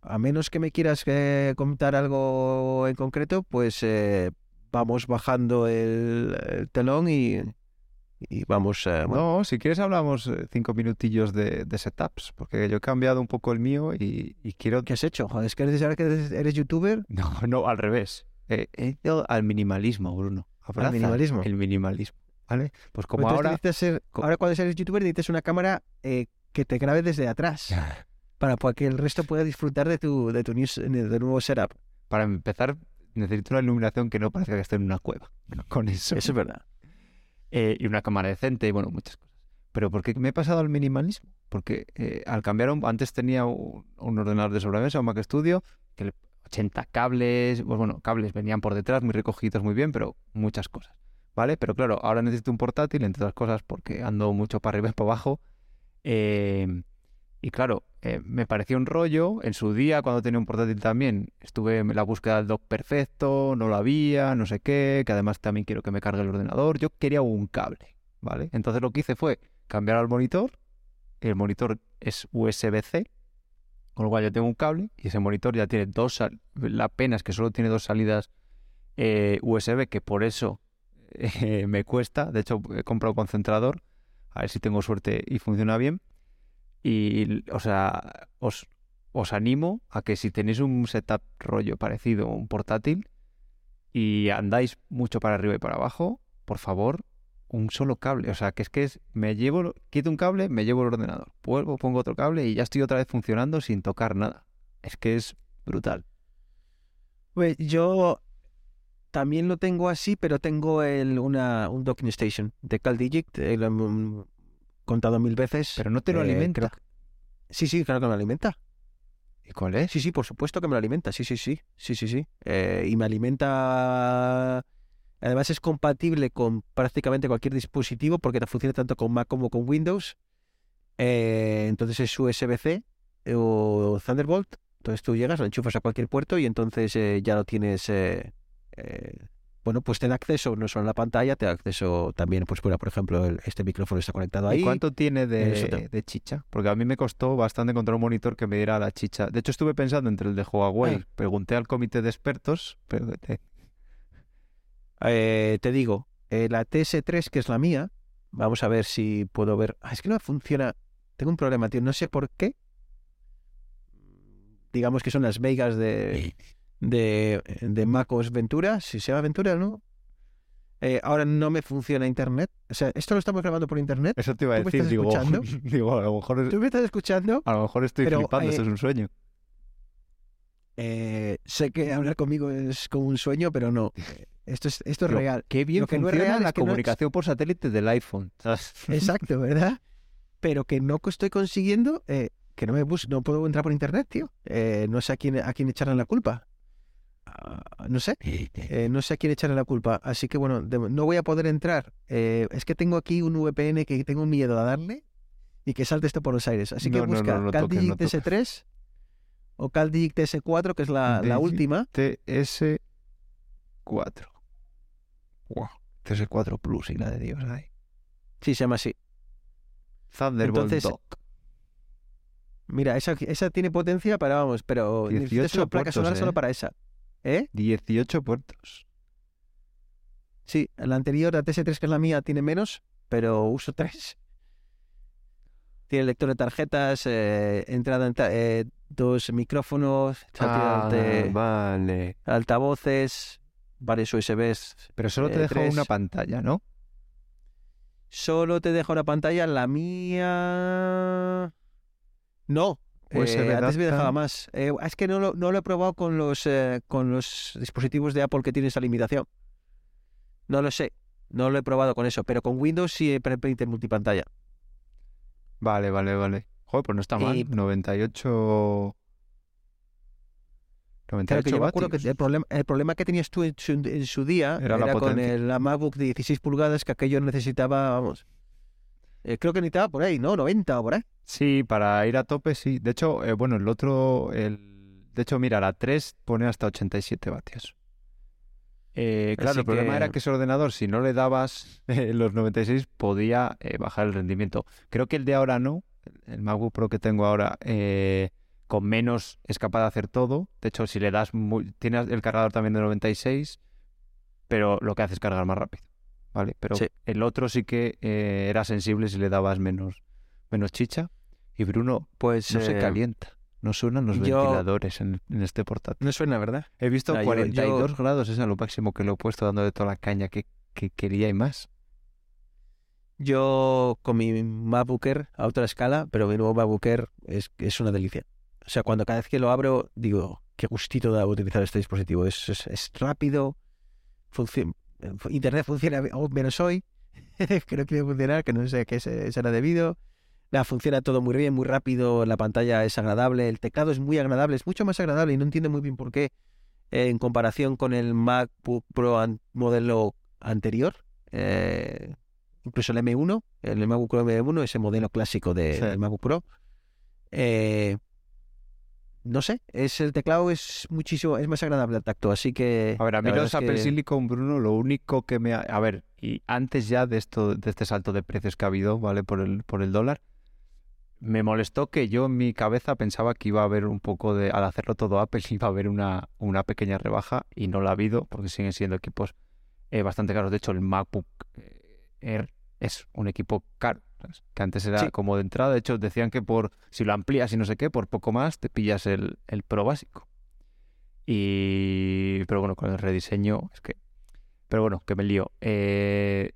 [SPEAKER 1] a menos que me quieras eh, contar algo en concreto, pues eh, vamos bajando el, el telón y, y vamos... eh, bueno,
[SPEAKER 3] No, si quieres hablamos eh, cinco minutillos de, de setups, porque yo he cambiado un poco el mío y, y quiero...
[SPEAKER 1] ¿Qué has hecho? Es que eres, eres youtuber.
[SPEAKER 3] No, no, al revés. Eh, he ido al minimalismo, Bruno. Abraza
[SPEAKER 1] minimalismo?
[SPEAKER 3] El minimalismo, ¿vale? Pues como
[SPEAKER 1] Entonces
[SPEAKER 3] ahora...
[SPEAKER 1] ser- ahora cuando eres youtuber necesitas una cámara eh, que te grabe desde atrás para, para que el resto pueda disfrutar de tu, de tu, news- de tu nuevo setup.
[SPEAKER 3] Para empezar, necesito una iluminación que no parezca que esté en una cueva. Con eso.
[SPEAKER 1] Eso es verdad.
[SPEAKER 3] Eh, y una cámara decente y bueno, muchas cosas. Pero ¿por qué me he pasado al minimalismo? Porque eh, al cambiar, un- antes tenía un, un ordenador de sobremesa, un Mac Studio, que le- 80 cables, pues bueno, cables venían por detrás, muy recogidos, muy bien, pero muchas cosas. ¿Vale? Pero claro, ahora necesito un portátil, entre otras cosas, porque ando mucho para arriba y para abajo. Eh, y claro, eh, me pareció un rollo. En su día, cuando tenía un portátil también, estuve en la búsqueda del dock perfecto, no lo había, no sé qué, que además también quiero que me cargue el ordenador. Yo quería un cable, ¿vale? Entonces lo que hice fue cambiar al monitor. El monitor es USB-C, con lo cual yo tengo un cable y ese monitor ya tiene dos, la pena es que solo tiene dos salidas eh, USB, que por eso eh, me cuesta. De hecho, he comprado concentrador, a ver si tengo suerte y funciona bien. Y, o sea, os, os animo a que si tenéis un setup rollo parecido un portátil y andáis mucho para arriba y para abajo, por favor, un solo cable. O sea, que es que es, me llevo, quito un cable, me llevo el ordenador. Vuelvo, pongo otro cable y ya estoy otra vez funcionando sin tocar nada. Es que es brutal.
[SPEAKER 1] Pues yo también lo tengo así, pero tengo el, una, un docking station de CalDigit, eh, lo he contado mil veces.
[SPEAKER 3] Pero no te lo
[SPEAKER 1] Eh,
[SPEAKER 3] alimenta.
[SPEAKER 1] que- Sí, sí, claro que me lo alimenta.
[SPEAKER 3] ¿Y cuál es?
[SPEAKER 1] Sí, sí, por supuesto que me lo alimenta. Sí, sí, sí. Sí, sí, sí. Eh, y me alimenta. Además, es compatible con prácticamente cualquier dispositivo porque funciona tanto con Mac como con Windows. Eh, entonces es USB-C o Thunderbolt. Entonces tú llegas, lo enchufas a cualquier puerto y entonces eh, ya lo tienes. eh, eh, bueno, pues te da acceso no solo a la pantalla, te da acceso también, pues por ejemplo, el- este micrófono está conectado ahí.
[SPEAKER 3] ¿Y cuánto tiene de, chicha? Porque a mí me costó bastante encontrar un monitor que me diera la chicha. De hecho, estuve pensando entre el de Huawei.
[SPEAKER 1] Ah.
[SPEAKER 3] Pregunté al comité de expertos, pero
[SPEAKER 1] Eh, te digo, eh, la TS3, que es la mía, vamos a ver si puedo ver. Ah, es que no funciona. Tengo un problema, tío. No sé por qué. Digamos que son las Vegas de, de, de MacOS Ventura. Si se llama Ventura, ¿no? Eh, ahora no me funciona Internet. O sea, esto lo estamos grabando por Internet.
[SPEAKER 3] eso te iba a
[SPEAKER 1] ¿Tú me
[SPEAKER 3] decir. Digo, a lo mejor,
[SPEAKER 1] ¿Tú me estás escuchando?
[SPEAKER 3] a lo mejor estoy
[SPEAKER 1] Pero,
[SPEAKER 3] flipando, esto
[SPEAKER 1] eh,
[SPEAKER 3] es un sueño.
[SPEAKER 1] Eh, sé que hablar conmigo es como un sueño, pero no. Esto es, esto es
[SPEAKER 3] Pero
[SPEAKER 1] real.
[SPEAKER 3] Qué bien
[SPEAKER 1] lo que no es
[SPEAKER 3] funciona
[SPEAKER 1] real
[SPEAKER 3] la
[SPEAKER 1] es que no
[SPEAKER 3] comunicación por satélite del iPhone.
[SPEAKER 1] Exacto, ¿verdad? Pero que no estoy consiguiendo, eh, que no me bus no puedo entrar por internet, tío. Eh, no sé a quién, a quién echarle la culpa. Ah, no sé, eh, no sé a quién echarle la culpa. Así que bueno, de- no voy a poder entrar. Eh, es que tengo aquí un VPN que tengo miedo a darle y que salte esto por los aires. Así que
[SPEAKER 3] No,
[SPEAKER 1] busca
[SPEAKER 3] no, toques.
[SPEAKER 1] TS3 o CalDigit TS4, que es la, la última.
[SPEAKER 3] TS4. Wow. TS4 Plus y la de Dios ahí.
[SPEAKER 1] Sí, se llama así.
[SPEAKER 3] Thunderbolt
[SPEAKER 1] Entonces,
[SPEAKER 3] Dock.
[SPEAKER 1] Mira, esa, esa tiene potencia para, vamos, pero necesitas
[SPEAKER 3] 18
[SPEAKER 1] una placa solar solo
[SPEAKER 3] ¿eh?
[SPEAKER 1] para esa. ¿Eh?
[SPEAKER 3] 18 puertos.
[SPEAKER 1] Sí, la anterior, la TS3, que es la mía, tiene menos, pero uso tres. Tiene lector de tarjetas, eh, entrada en ta- eh, dos micrófonos,
[SPEAKER 3] Ah,
[SPEAKER 1] de
[SPEAKER 3] vale.
[SPEAKER 1] altavoces, varios USBs.
[SPEAKER 3] Pero solo te
[SPEAKER 1] Eh,
[SPEAKER 3] deja una pantalla, ¿no?
[SPEAKER 1] Solo te dejo una pantalla, la mía... No,
[SPEAKER 3] USB
[SPEAKER 1] eh, antes me dejaba más. Eh, es que no lo, no lo he probado con los, eh, con los dispositivos de Apple que tienen esa limitación. No lo sé, no lo he probado con eso, pero con Windows sí permite multipantalla.
[SPEAKER 3] Vale, vale, vale. Joder, pues no está mal.
[SPEAKER 1] Y-
[SPEAKER 3] 98... 98
[SPEAKER 1] Claro que yo me acuerdo que
[SPEAKER 3] vatios.
[SPEAKER 1] el problema, el problema que tenías tú en su, en su día
[SPEAKER 3] Era
[SPEAKER 1] era,
[SPEAKER 3] la
[SPEAKER 1] con el, la MacBook de 16 pulgadas que aquello necesitaba, vamos. eh, creo que necesitaba por ahí, ¿no? 90 o por ahí.
[SPEAKER 3] Sí, para ir a tope, sí. De hecho, eh, bueno, el otro... El... De hecho, mira, la 3 pone hasta 87 vatios. Eh, claro,
[SPEAKER 1] Así
[SPEAKER 3] el problema
[SPEAKER 1] que-
[SPEAKER 3] era que ese ordenador, si no le dabas los 96, podía bajar el rendimiento. Creo que el de ahora no. El MacBook Pro que tengo ahora, eh, con menos es capaz de hacer todo. De hecho, si le das... muy- Tiene el cargador también de 96, pero lo que hace es cargar más rápido. ¿Vale? Pero
[SPEAKER 1] Sí.
[SPEAKER 3] el otro sí que eh, era sensible si le dabas menos, menos chicha. Y Bruno,
[SPEAKER 1] Pues
[SPEAKER 3] no se
[SPEAKER 1] eh,
[SPEAKER 3] calienta. No suenan los
[SPEAKER 1] yo-
[SPEAKER 3] ventiladores en, en este portátil.
[SPEAKER 1] no suena, ¿verdad?
[SPEAKER 3] He visto
[SPEAKER 1] Ah, yo-
[SPEAKER 3] 42
[SPEAKER 1] yo-
[SPEAKER 3] grados, es a lo máximo que lo he puesto dándole toda la caña que, que quería y más.
[SPEAKER 1] Yo con mi MacBook Air a otra escala, pero mi nuevo MacBook Air es, es una delicia. O sea, cuando cada vez que lo abro, digo, qué gustito da utilizar este dispositivo. Es, es, es rápido, funci- eh, Internet funciona menos hoy. Creo que debe funcionar, que no sé a qué se- será debido. Nada, funciona todo muy bien, muy rápido, la pantalla es agradable, el teclado es muy agradable, es mucho más agradable y no entiendo muy bien por qué eh, en comparación con el MacBook Pro an- modelo anterior. eh, incluso el M1, el MacBook Pro M1, ese modelo clásico de,
[SPEAKER 3] Sí.
[SPEAKER 1] del MacBook Pro. eh, no sé, es el teclado es muchísimo, es más agradable al tacto, así que...
[SPEAKER 3] A ver, a mí los Apple
[SPEAKER 1] que-
[SPEAKER 3] Silicon, Bruno, lo único que me... ha- A ver, y antes ya de esto, de este salto de precios que ha habido, ¿vale? Por el, por el dólar, me molestó que yo en mi cabeza pensaba que iba a haber un poco de, al hacerlo todo Apple, iba a haber una, una pequeña rebaja y no la ha habido porque siguen siendo equipos eh, bastante caros. De hecho, el MacBook eh, Air es un equipo caro. Que antes era
[SPEAKER 1] Sí.
[SPEAKER 3] como de entrada. De hecho, decían que por si lo amplías y no sé qué, por poco más te pillas el, el Pro básico. Y pero bueno, con el rediseño es que pero bueno, que me lío. Eh,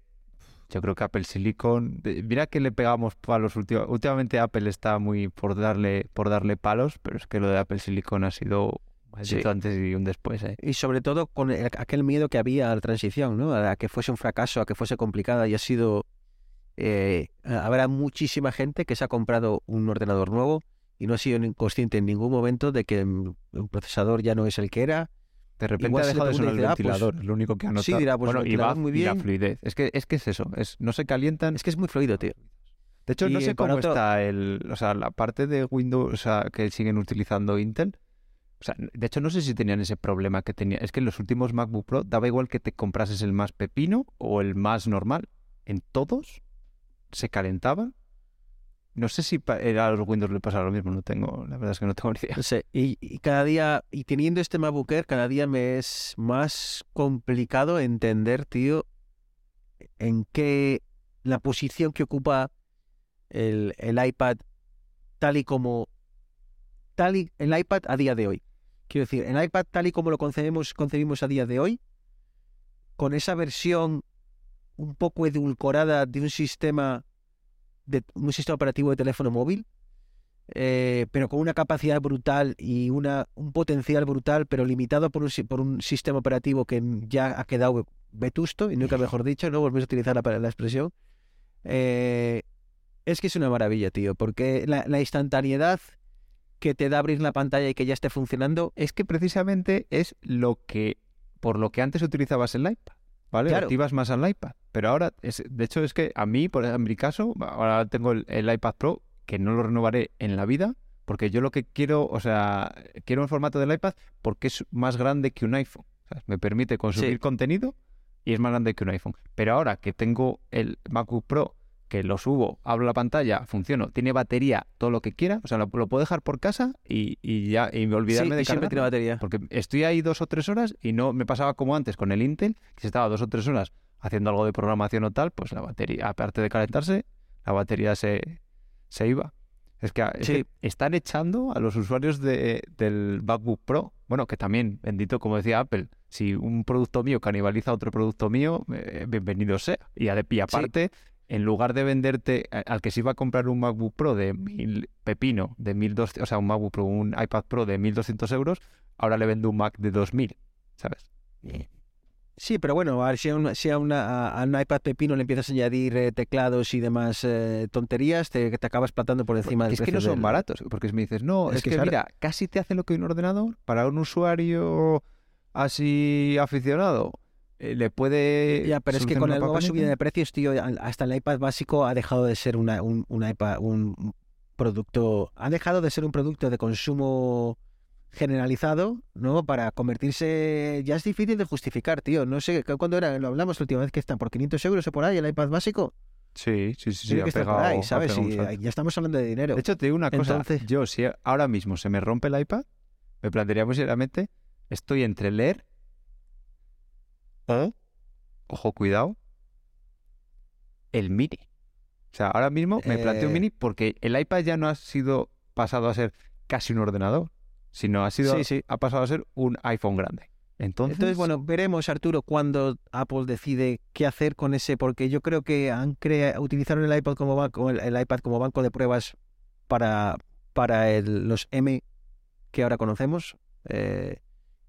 [SPEAKER 3] yo creo que Apple Silicon, mira que le pegamos palos últimamente. Últimamente Apple está muy por darle por darle palos, pero es que lo de Apple Silicon ha sido
[SPEAKER 1] Sí.
[SPEAKER 3] antes y un después, ¿eh?
[SPEAKER 1] Y sobre todo con el- aquel miedo que había a la transición, ¿no? A que fuese un fracaso, a que fuese complicada y ha sido... eh, habrá muchísima gente que se ha comprado un ordenador nuevo y no ha sido consciente en ningún momento de que mm, el procesador ya no es el que era.
[SPEAKER 3] De repente
[SPEAKER 1] Igual
[SPEAKER 3] ha dejado de sonar el
[SPEAKER 1] ah, pues,
[SPEAKER 3] ventilador, lo único que ha notado.
[SPEAKER 1] sí, dirá, pues,
[SPEAKER 3] bueno, y, va,
[SPEAKER 1] muy
[SPEAKER 3] y la
[SPEAKER 1] bien.
[SPEAKER 3] fluidez. Es que, es que es eso, es, no se calientan.
[SPEAKER 1] Es que es muy fluido, tío.
[SPEAKER 3] De hecho, no sé cómo
[SPEAKER 1] otro-
[SPEAKER 3] está el, o sea, la parte de Windows, o sea, que siguen utilizando Intel. O sea, de hecho, no sé si tenían ese problema que tenía. Es que en los últimos MacBook Pro daba igual que te comprases el más pepino o el más normal. En todos se calentaba. No sé si a los Windows le pasaba lo mismo, no tengo, la verdad es que no tengo ni idea.
[SPEAKER 1] Y, cada día, y teniendo este MacBook cada día me es más complicado entender, tío, en qué la posición que ocupa el, el iPad tal y como tal y el iPad a día de hoy. Quiero decir, el iPad tal y como lo concebimos, concebimos a día de hoy, con esa versión un poco edulcorada de un sistema de un sistema operativo de teléfono móvil, eh, pero con una capacidad brutal y una, un potencial brutal, pero limitado por un, por un sistema operativo que ya ha quedado vetusto, y nunca mejor dicho, no volvemos a utilizar la, la expresión. Eh, es que es una maravilla, tío, porque la, la instantaneidad que te da abrir la pantalla y que ya esté funcionando,
[SPEAKER 3] Es que precisamente es lo que, por lo que antes utilizabas el iPad, ¿vale?
[SPEAKER 1] Claro.
[SPEAKER 3] Ibas más al iPad. Pero ahora, es, de hecho, es que a mí, por ejemplo, en mi caso, ahora tengo el, el iPad Pro, que no lo renovaré en la vida, porque yo lo que quiero, o sea, quiero el formato del iPad porque es más grande que un iPhone. Me permite consumir
[SPEAKER 1] Sí.
[SPEAKER 3] contenido y es más grande que un iPhone. Pero ahora que tengo el MacBook Pro, que lo subo, abro la pantalla, funciono, tiene batería, todo lo que quiera, o sea, lo, lo puedo dejar por casa y, y ya, y me olvidarme
[SPEAKER 1] sí,
[SPEAKER 3] de
[SPEAKER 1] y siempre tiene batería.
[SPEAKER 3] Porque estoy ahí dos o tres horas y no me pasaba como antes con el Intel, que si estaba dos o tres horas haciendo algo de programación o tal, pues la batería, aparte de calentarse, la batería se, se iba. Es que, es
[SPEAKER 1] Sí.
[SPEAKER 3] que están echando a los usuarios de- del MacBook Pro. Bueno, que también, bendito, como decía Apple, si un producto mío canibaliza a otro producto mío, eh, bienvenido sea. Y, y aparte, en lugar de venderte al que se iba a comprar un MacBook Pro de mil pepino, de 1200, o sea, un MacBook Pro, un iPad Pro de 1200 euros, ahora le vendo un Mac de 2000, ¿sabes?
[SPEAKER 1] Sí, pero bueno, a ver, si a, si a una, a- un iPad pepino le empiezas a añadir eh, teclados y demás eh, tonterías, te, te acabas platando por encima del
[SPEAKER 3] es que no son
[SPEAKER 1] del-
[SPEAKER 3] baratos, porque si me dices, no,
[SPEAKER 1] Es
[SPEAKER 3] es,
[SPEAKER 1] que
[SPEAKER 3] mira, casi te hace lo que un ordenador para un usuario así aficionado. Eh, le puede.
[SPEAKER 1] Ya, pero es que con la nueva subida de precios, tío, hasta el iPad básico ha dejado de ser una, un, un iPad, un producto, ha dejado de ser un producto de consumo generalizado, ¿no? Para convertirse, ya es difícil de justificar, tío. No sé, ¿cu- ¿cuándo era? Lo hablamos la última vez que está, por 500 euros o por ahí el iPad básico.
[SPEAKER 3] Sí, sí, sí, sí. Ha
[SPEAKER 1] por ¿sabes?
[SPEAKER 3] pegado
[SPEAKER 1] Y, eh, ya estamos hablando de dinero.
[SPEAKER 3] De hecho, te digo una cosa.
[SPEAKER 1] Entonces-
[SPEAKER 3] Yo, si ahora mismo se me rompe el iPad, me plantearía muy seriamente, estoy entre leer o, ojo, cuidado, el mini. O sea, ahora mismo me planteo un
[SPEAKER 1] Eh.
[SPEAKER 3] mini porque el iPad ya no ha sido pasado a ser casi un ordenador, sino ha sido
[SPEAKER 1] Sí, sí.
[SPEAKER 3] ha pasado a ser un iPhone grande. Entonces,
[SPEAKER 1] Entonces, bueno, veremos, Arturo, cuando Apple decide qué hacer con ese, porque yo creo que han crea- utilizaron el iPad como banco, el, el iPad como banco de pruebas para, para el- los M que ahora conocemos. eh,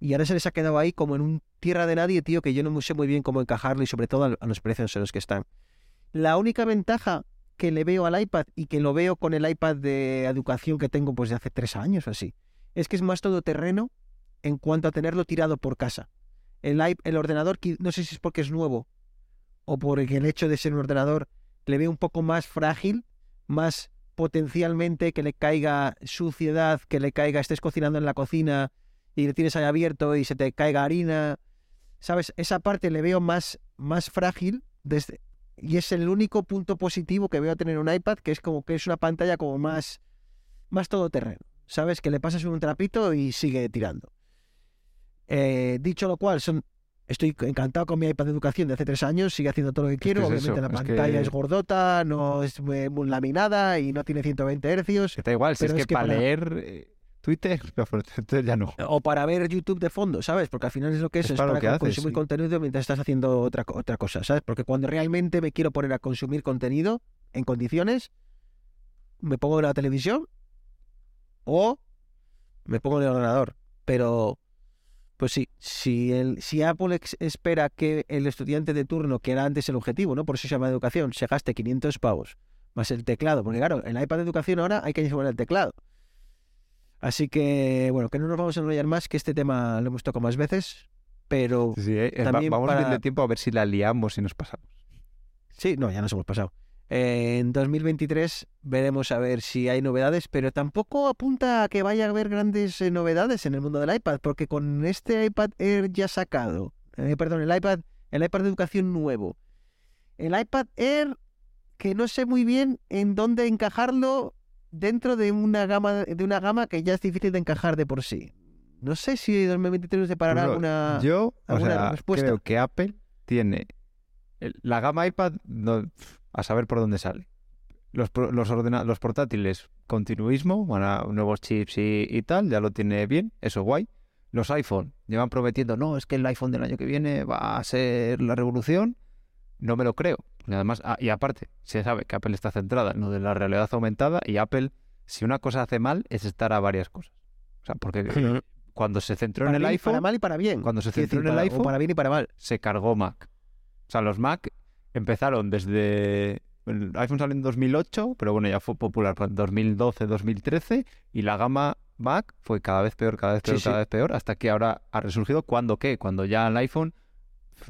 [SPEAKER 1] y ahora se les ha quedado ahí como en un tierra de nadie, tío, que yo no sé muy bien cómo encajarlo y sobre todo a, los precios en los que están. La única ventaja que le veo al iPad y que lo veo con el iPad de educación que tengo pues de hace tres años así, es que es más todoterreno en cuanto a tenerlo tirado por casa. El, el ordenador, no sé si es porque es nuevo o por el hecho de ser un ordenador, le veo un poco más frágil, más potencialmente que le caiga suciedad, que le caiga, estés cocinando en la cocina y le tienes ahí abierto y se te caiga harina. ¿Sabes? Esa parte le veo más, más frágil desde, y es el único punto positivo que veo a tener un iPad, que es como que es una pantalla como más, más todoterreno. ¿Sabes? Que le pasas un trapito y sigue tirando. Eh, dicho lo cual, son, estoy encantado con mi iPad de educación de hace tres años, sigue haciendo todo lo que quiero.
[SPEAKER 3] es
[SPEAKER 1] Obviamente
[SPEAKER 3] eso,
[SPEAKER 1] la
[SPEAKER 3] es
[SPEAKER 1] pantalla
[SPEAKER 3] que-
[SPEAKER 1] es gordota, no es muy, laminada y no tiene 120 hercios.
[SPEAKER 3] Da igual, si es que,
[SPEAKER 1] es que
[SPEAKER 3] para
[SPEAKER 1] para-
[SPEAKER 3] leer eh, Twitter, pero entonces ya no.
[SPEAKER 1] O para ver YouTube de fondo, ¿sabes? Porque al final es lo que es,
[SPEAKER 3] Es
[SPEAKER 1] es,
[SPEAKER 3] para
[SPEAKER 1] consumir
[SPEAKER 3] sí.
[SPEAKER 1] contenido mientras estás haciendo otra, otra cosa, ¿sabes? Porque cuando realmente me quiero poner a consumir contenido en condiciones, me pongo en la televisión o me pongo en el ordenador. Pero, pues sí, si, el, si Apple ex- espera que el estudiante de turno, que era antes el objetivo, ¿no? Por eso se llama educación, se gaste 500 pavos más el teclado, porque claro, en la iPad de educación ahora hay que llevar el teclado. Así que, bueno, que no nos vamos a enrollar más, que este tema lo hemos tocado más veces, pero
[SPEAKER 3] Sí, eh, eh, va-
[SPEAKER 1] También
[SPEAKER 3] vamos
[SPEAKER 1] para-
[SPEAKER 3] bien de tiempo a ver si la liamos y nos pasamos.
[SPEAKER 1] sí, no, ya nos hemos pasado. Eh, en 2023 veremos a ver si hay novedades, pero tampoco apunta a que vaya a haber grandes eh, novedades en el mundo del iPad, porque con este iPad Air ya sacado, eh, perdón, el iPad, el iPad de educación nuevo, el iPad Air que no sé muy bien en dónde encajarlo dentro de una gama de una gama que ya es difícil de encajar de por sí. No sé si 2023 nos deparará alguna
[SPEAKER 3] Yo, o
[SPEAKER 1] alguna
[SPEAKER 3] sea,
[SPEAKER 1] respuesta.
[SPEAKER 3] creo que Apple tiene el- la gama iPad no- a saber por dónde sale. Los, los, ordena- los portátiles, continuismo, van a nuevos chips y, y tal, ya lo tiene bien, eso guay. Los iPhone llevan prometiendo, no, es que el iPhone del año que viene va a ser la revolución. No me lo creo. Y además, ah, y aparte, se sabe que Apple está centrada en lo de la realidad aumentada y Apple, si una cosa hace mal, es estar a varias cosas. O sea, porque cuando se centró en el
[SPEAKER 1] bien,
[SPEAKER 3] iPhone,
[SPEAKER 1] para mal y para bien.
[SPEAKER 3] cuando se centró
[SPEAKER 1] decir,
[SPEAKER 3] en el
[SPEAKER 1] para-
[SPEAKER 3] iPhone,
[SPEAKER 1] o para bien y para mal.
[SPEAKER 3] se cargó Mac. O sea, los Mac empezaron desde... El iPhone salió en 2008, pero bueno, ya fue popular en 2012, 2013, y la gama Mac fue cada vez peor, cada vez peor,
[SPEAKER 1] sí.
[SPEAKER 3] cada vez peor, hasta que ahora ha resurgido. ¿Cuándo qué? Cuando ya el iPhone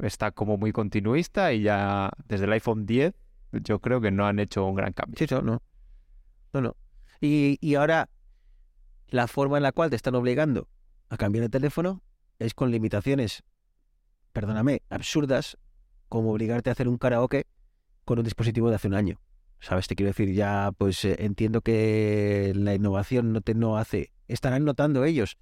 [SPEAKER 3] está como muy continuista y ya desde el iPhone 10 yo creo que no han hecho un gran cambio.
[SPEAKER 1] Sí, no, no. No, no. Y, y ahora, la forma en la cual te están obligando a cambiar de teléfono es con limitaciones, perdóname, absurdas, como obligarte a hacer un karaoke con un dispositivo de hace un año. ¿Sabes? Te quiero decir, ya pues eh, entiendo que la innovación no te no hace. Estarán notando ellos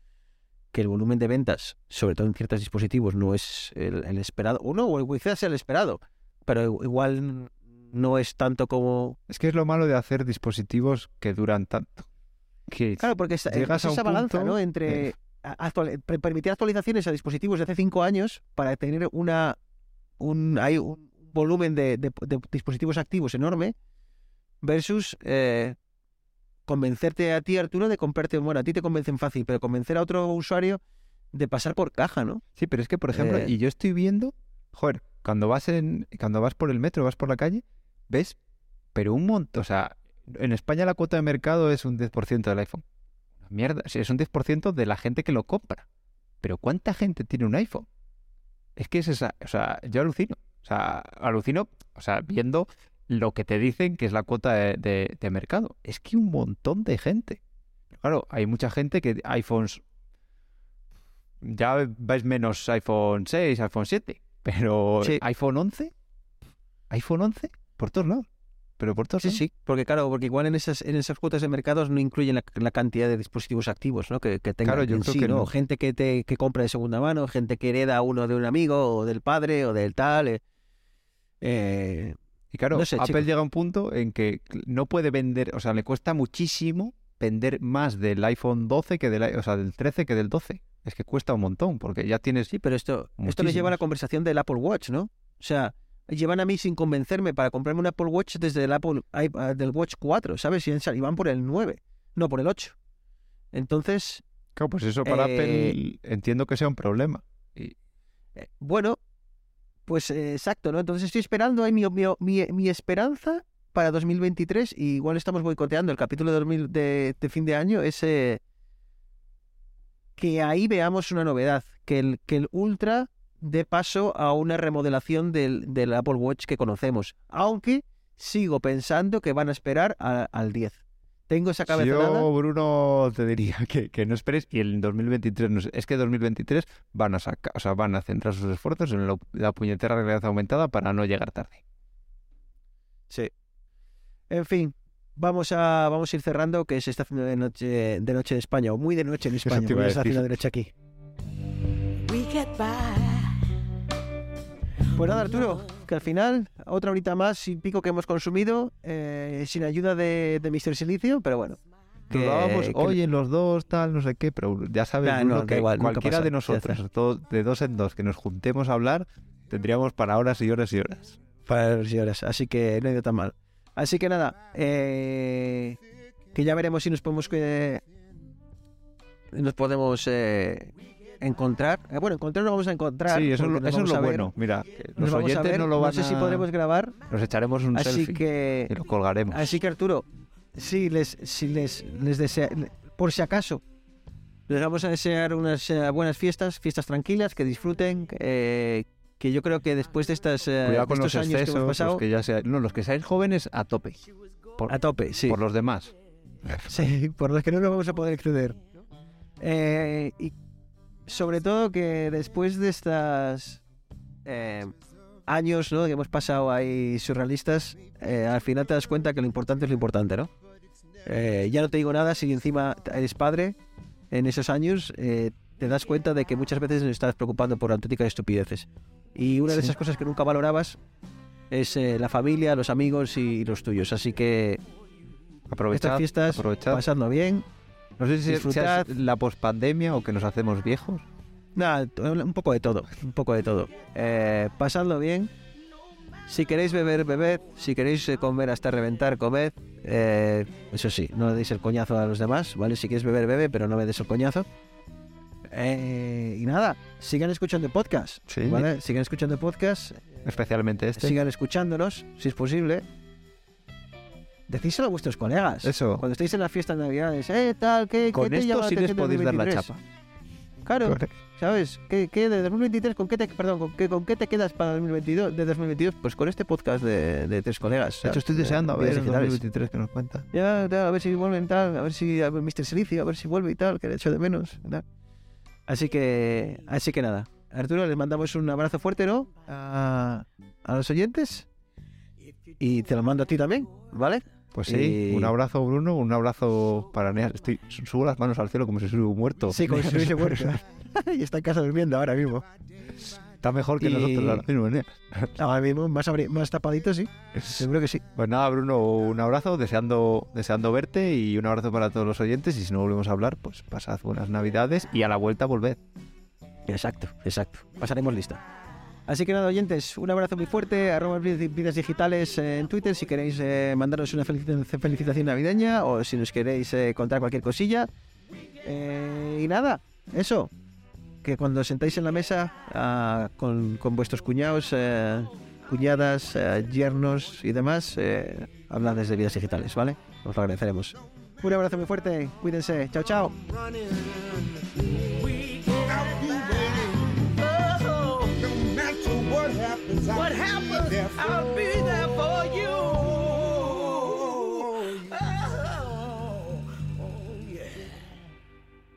[SPEAKER 1] que el volumen de ventas, sobre todo en ciertos dispositivos, no es el, el esperado. O no, o quizás sea el esperado, pero igual no es tanto como
[SPEAKER 3] Es que es lo malo de hacer dispositivos que duran tanto. Que
[SPEAKER 1] Claro, porque esa,
[SPEAKER 3] Llegas
[SPEAKER 1] es
[SPEAKER 3] a un
[SPEAKER 1] esa balanza,
[SPEAKER 3] punto,
[SPEAKER 1] ¿no? Entre actual- permitir actualizaciones a dispositivos de hace cinco años para tener una un, hay un volumen de, de- de dispositivos activos enorme versus eh, convencerte a ti, Arturo, de comprarte, bueno, a ti te convencen fácil, pero convencer a otro usuario de pasar por caja, ¿no?
[SPEAKER 3] Sí, pero es que, por ejemplo,
[SPEAKER 1] Eh.
[SPEAKER 3] y yo estoy viendo, joder, cuando vas en, cuando vas por el metro, vas por la calle, ves, pero un montón, o sea, en España la cuota de mercado es un 10% del iPhone. Mierda, es un 10% de la gente que lo compra. Pero ¿cuánta gente tiene un iPhone? Es que es esa, o sea, yo alucino, o sea, alucino, o sea, viendo lo que te dicen que es la cuota de, de- de mercado. Es que un montón de gente. Pero claro, hay mucha gente que iPhones ya vais menos iPhone 6, iPhone 7, pero
[SPEAKER 1] Sí.
[SPEAKER 3] iPhone 11, iPhone 11 por todos lados, pero por todos
[SPEAKER 1] Sí,
[SPEAKER 3] lados.
[SPEAKER 1] sí, porque claro, porque igual en esas, en esas cuotas de mercados no incluyen la, la cantidad de dispositivos activos, ¿no? Que, que tengan
[SPEAKER 3] Claro, yo
[SPEAKER 1] en
[SPEAKER 3] creo
[SPEAKER 1] sí,
[SPEAKER 3] que
[SPEAKER 1] ¿no?
[SPEAKER 3] no.
[SPEAKER 1] Gente que te que compra de segunda mano, gente que hereda uno de un amigo o del padre o del tal. eh, eh,
[SPEAKER 3] Y claro,
[SPEAKER 1] No sé,
[SPEAKER 3] Apple llega a un punto en que no puede vender, o sea, le cuesta muchísimo vender más del iPhone 12 que del, o sea, del 13 que del 12. Es que cuesta un montón, porque ya tienes...
[SPEAKER 1] sí, pero esto, esto les lleva a la conversación del Apple Watch, ¿no? O sea, llevan a mí sin convencerme para comprarme un Apple Watch desde el Apple i- del Watch 4, ¿sabes? Y, van por el 9, no por el 8. Entonces,
[SPEAKER 3] Claro, pues eso para
[SPEAKER 1] Eh,
[SPEAKER 3] Apple entiendo que sea un problema. Y,
[SPEAKER 1] Eh, bueno, pues eh, exacto, ¿no? Entonces estoy esperando ahí mi, mi, mi, esperanza para 2023 y igual estamos boicoteando el capítulo de, 2000 de, de fin de año, es que ahí veamos una novedad, que el, que el Ultra dé paso a una remodelación del, del Apple Watch que conocemos, aunque sigo pensando que van a esperar al 10. Tengo esa cabezonada.
[SPEAKER 3] Yo, Bruno, te diría que, que no esperes y en 2023, no sé, es que 2023 van a sacar, o sea, van a centrar sus esfuerzos en lo- la puñetera realidad aumentada para no llegar tarde.
[SPEAKER 1] Sí. En fin, vamos a, vamos a ir cerrando, que se está haciendo de noche, de noche en España, o muy de noche en España, se está haciendo de noche aquí.
[SPEAKER 2] We get by.
[SPEAKER 1] Pues nada, Arturo, que al final, otra horita más y pico que hemos consumido, eh, sin ayuda de, de Mr. Silicio, pero bueno.
[SPEAKER 3] Que hablábamos,
[SPEAKER 1] que-
[SPEAKER 3] oye, los dos, tal, no sé qué, pero ya sabes,
[SPEAKER 1] Nah, no,
[SPEAKER 3] que
[SPEAKER 1] igual,
[SPEAKER 3] cualquiera
[SPEAKER 1] pasa,
[SPEAKER 3] de nosotros, todo- de dos en dos, que nos juntemos a hablar, tendríamos para horas y horas y horas.
[SPEAKER 1] para los señores, así que no ha ido tan mal. Así que nada, eh, que ya veremos si nos podemos que nos podemos eh, encontrar. Eh, bueno, encontrar no vamos a encontrar.
[SPEAKER 3] Sí, eso, lo- eso es lo
[SPEAKER 1] a ver,
[SPEAKER 3] bueno. Mira, los
[SPEAKER 1] vamos a
[SPEAKER 3] oyentes
[SPEAKER 1] ver,
[SPEAKER 3] no lo van
[SPEAKER 1] sé si
[SPEAKER 3] a-
[SPEAKER 1] podremos grabar,
[SPEAKER 3] Nos echaremos un
[SPEAKER 1] así
[SPEAKER 3] selfie
[SPEAKER 1] que
[SPEAKER 3] y lo colgaremos.
[SPEAKER 1] Así que Arturo, si les, si les, les desea, por si acaso, les vamos a desear unas eh, buenas fiestas, fiestas tranquilas, que disfruten, eh, que yo creo que después de estas
[SPEAKER 3] Cuidado con los
[SPEAKER 1] que
[SPEAKER 3] excesos,
[SPEAKER 1] hemos pasado,
[SPEAKER 3] los que ya sea- no, los que seáis jóvenes a tope. Por,
[SPEAKER 1] a tope, sí,
[SPEAKER 3] por los demás.
[SPEAKER 1] sí, por los que no nos vamos a poder exceder. Eh, y sobre todo que después de estas eh, años ¿no? que hemos pasado ahí surrealistas, eh, al final te das cuenta que lo importante es lo importante, ¿no? Eh, ya no te digo nada si encima eres padre en esos años, eh, te das cuenta de que muchas veces nos estás preocupando por auténticas estupideces. Y una de esas cosas que nunca valorabas es eh, la familia, los amigos y los tuyos. Así que
[SPEAKER 3] Aprovechad,
[SPEAKER 1] estas fiestas,
[SPEAKER 3] aprovechad.
[SPEAKER 1] pasadlo bien.
[SPEAKER 3] No sé si sea
[SPEAKER 1] disfrutad.
[SPEAKER 3] la pospandemia o que nos hacemos viejos.
[SPEAKER 1] Nada, un poco de todo, un poco de todo. Eh, pasadlo bien. Si queréis beber, bebed. Si queréis eh, comer hasta reventar, comed. Eh, eso sí, no le deis el coñazo a los demás, ¿vale? Si quieres beber, bebe, pero no me des el coñazo. Eh, y nada, sigan escuchando podcast,
[SPEAKER 3] Sí.
[SPEAKER 1] ¿vale? Sigan escuchando podcast,
[SPEAKER 3] Especialmente este.
[SPEAKER 1] sigan escuchándonos, si es posible. Decíselo a vuestros colegas.
[SPEAKER 3] Eso.
[SPEAKER 1] Cuando estéis en las fiestas de navidades, eh, tal, ¿qué, qué
[SPEAKER 3] Con
[SPEAKER 1] te llama
[SPEAKER 3] esto sí les podéis dar la
[SPEAKER 1] 2023?
[SPEAKER 3] chapa.
[SPEAKER 1] Claro, ¿sabes? ¿Qué, qué de 2023, con qué te, perdón, con qué, con qué te quedas para 2022, de 2022? Pues con este podcast de, de tres colegas.
[SPEAKER 3] De hecho, estoy deseando a ver el
[SPEAKER 1] digitales.
[SPEAKER 3] 2023 que nos cuenta.
[SPEAKER 1] Ya, ya, a ver si vuelven tal, a ver si a ver Mr. Silicio, a ver si vuelve y tal, que le echo de menos. tal. Así que, así que nada. Arturo, les mandamos un abrazo fuerte, ¿no? A, a los oyentes. Y te lo mando a ti también, ¿vale?
[SPEAKER 3] Pues sí,
[SPEAKER 1] Y-
[SPEAKER 3] un abrazo Bruno, un abrazo para Neas. Estoy, subo las manos al cielo como si un muerto.
[SPEAKER 1] Sí, como si estuviese muerto. y está en casa durmiendo ahora mismo.
[SPEAKER 3] Está mejor que
[SPEAKER 1] Y-
[SPEAKER 3] nosotros ahora mismo, Neas.
[SPEAKER 1] Ahora mismo, más, más tapadito, sí. Seguro que sí.
[SPEAKER 3] Pues nada, Bruno, un abrazo, deseando, deseando verte y un abrazo para todos los oyentes. Y si no volvemos a hablar, pues pasad buenas navidades y a la vuelta volved.
[SPEAKER 1] Exacto, exacto. Pasaremos lista. Así que nada, oyentes, un abrazo muy fuerte. Arroba Vid- vidas digitales eh, en Twitter si queréis eh, mandarnos una felicita- felicitación navideña o si nos queréis eh, contar cualquier cosilla. Eh, y nada, eso. Que cuando os sentáis en la mesa ah, con, con vuestros cuñados, eh, cuñadas, eh, yernos y demás, hablad desde vidas digitales, ¿vale? Os lo agradeceremos. Un abrazo muy fuerte, cuídense, chao, chao.
[SPEAKER 2] What happens, I'll be there for
[SPEAKER 4] you.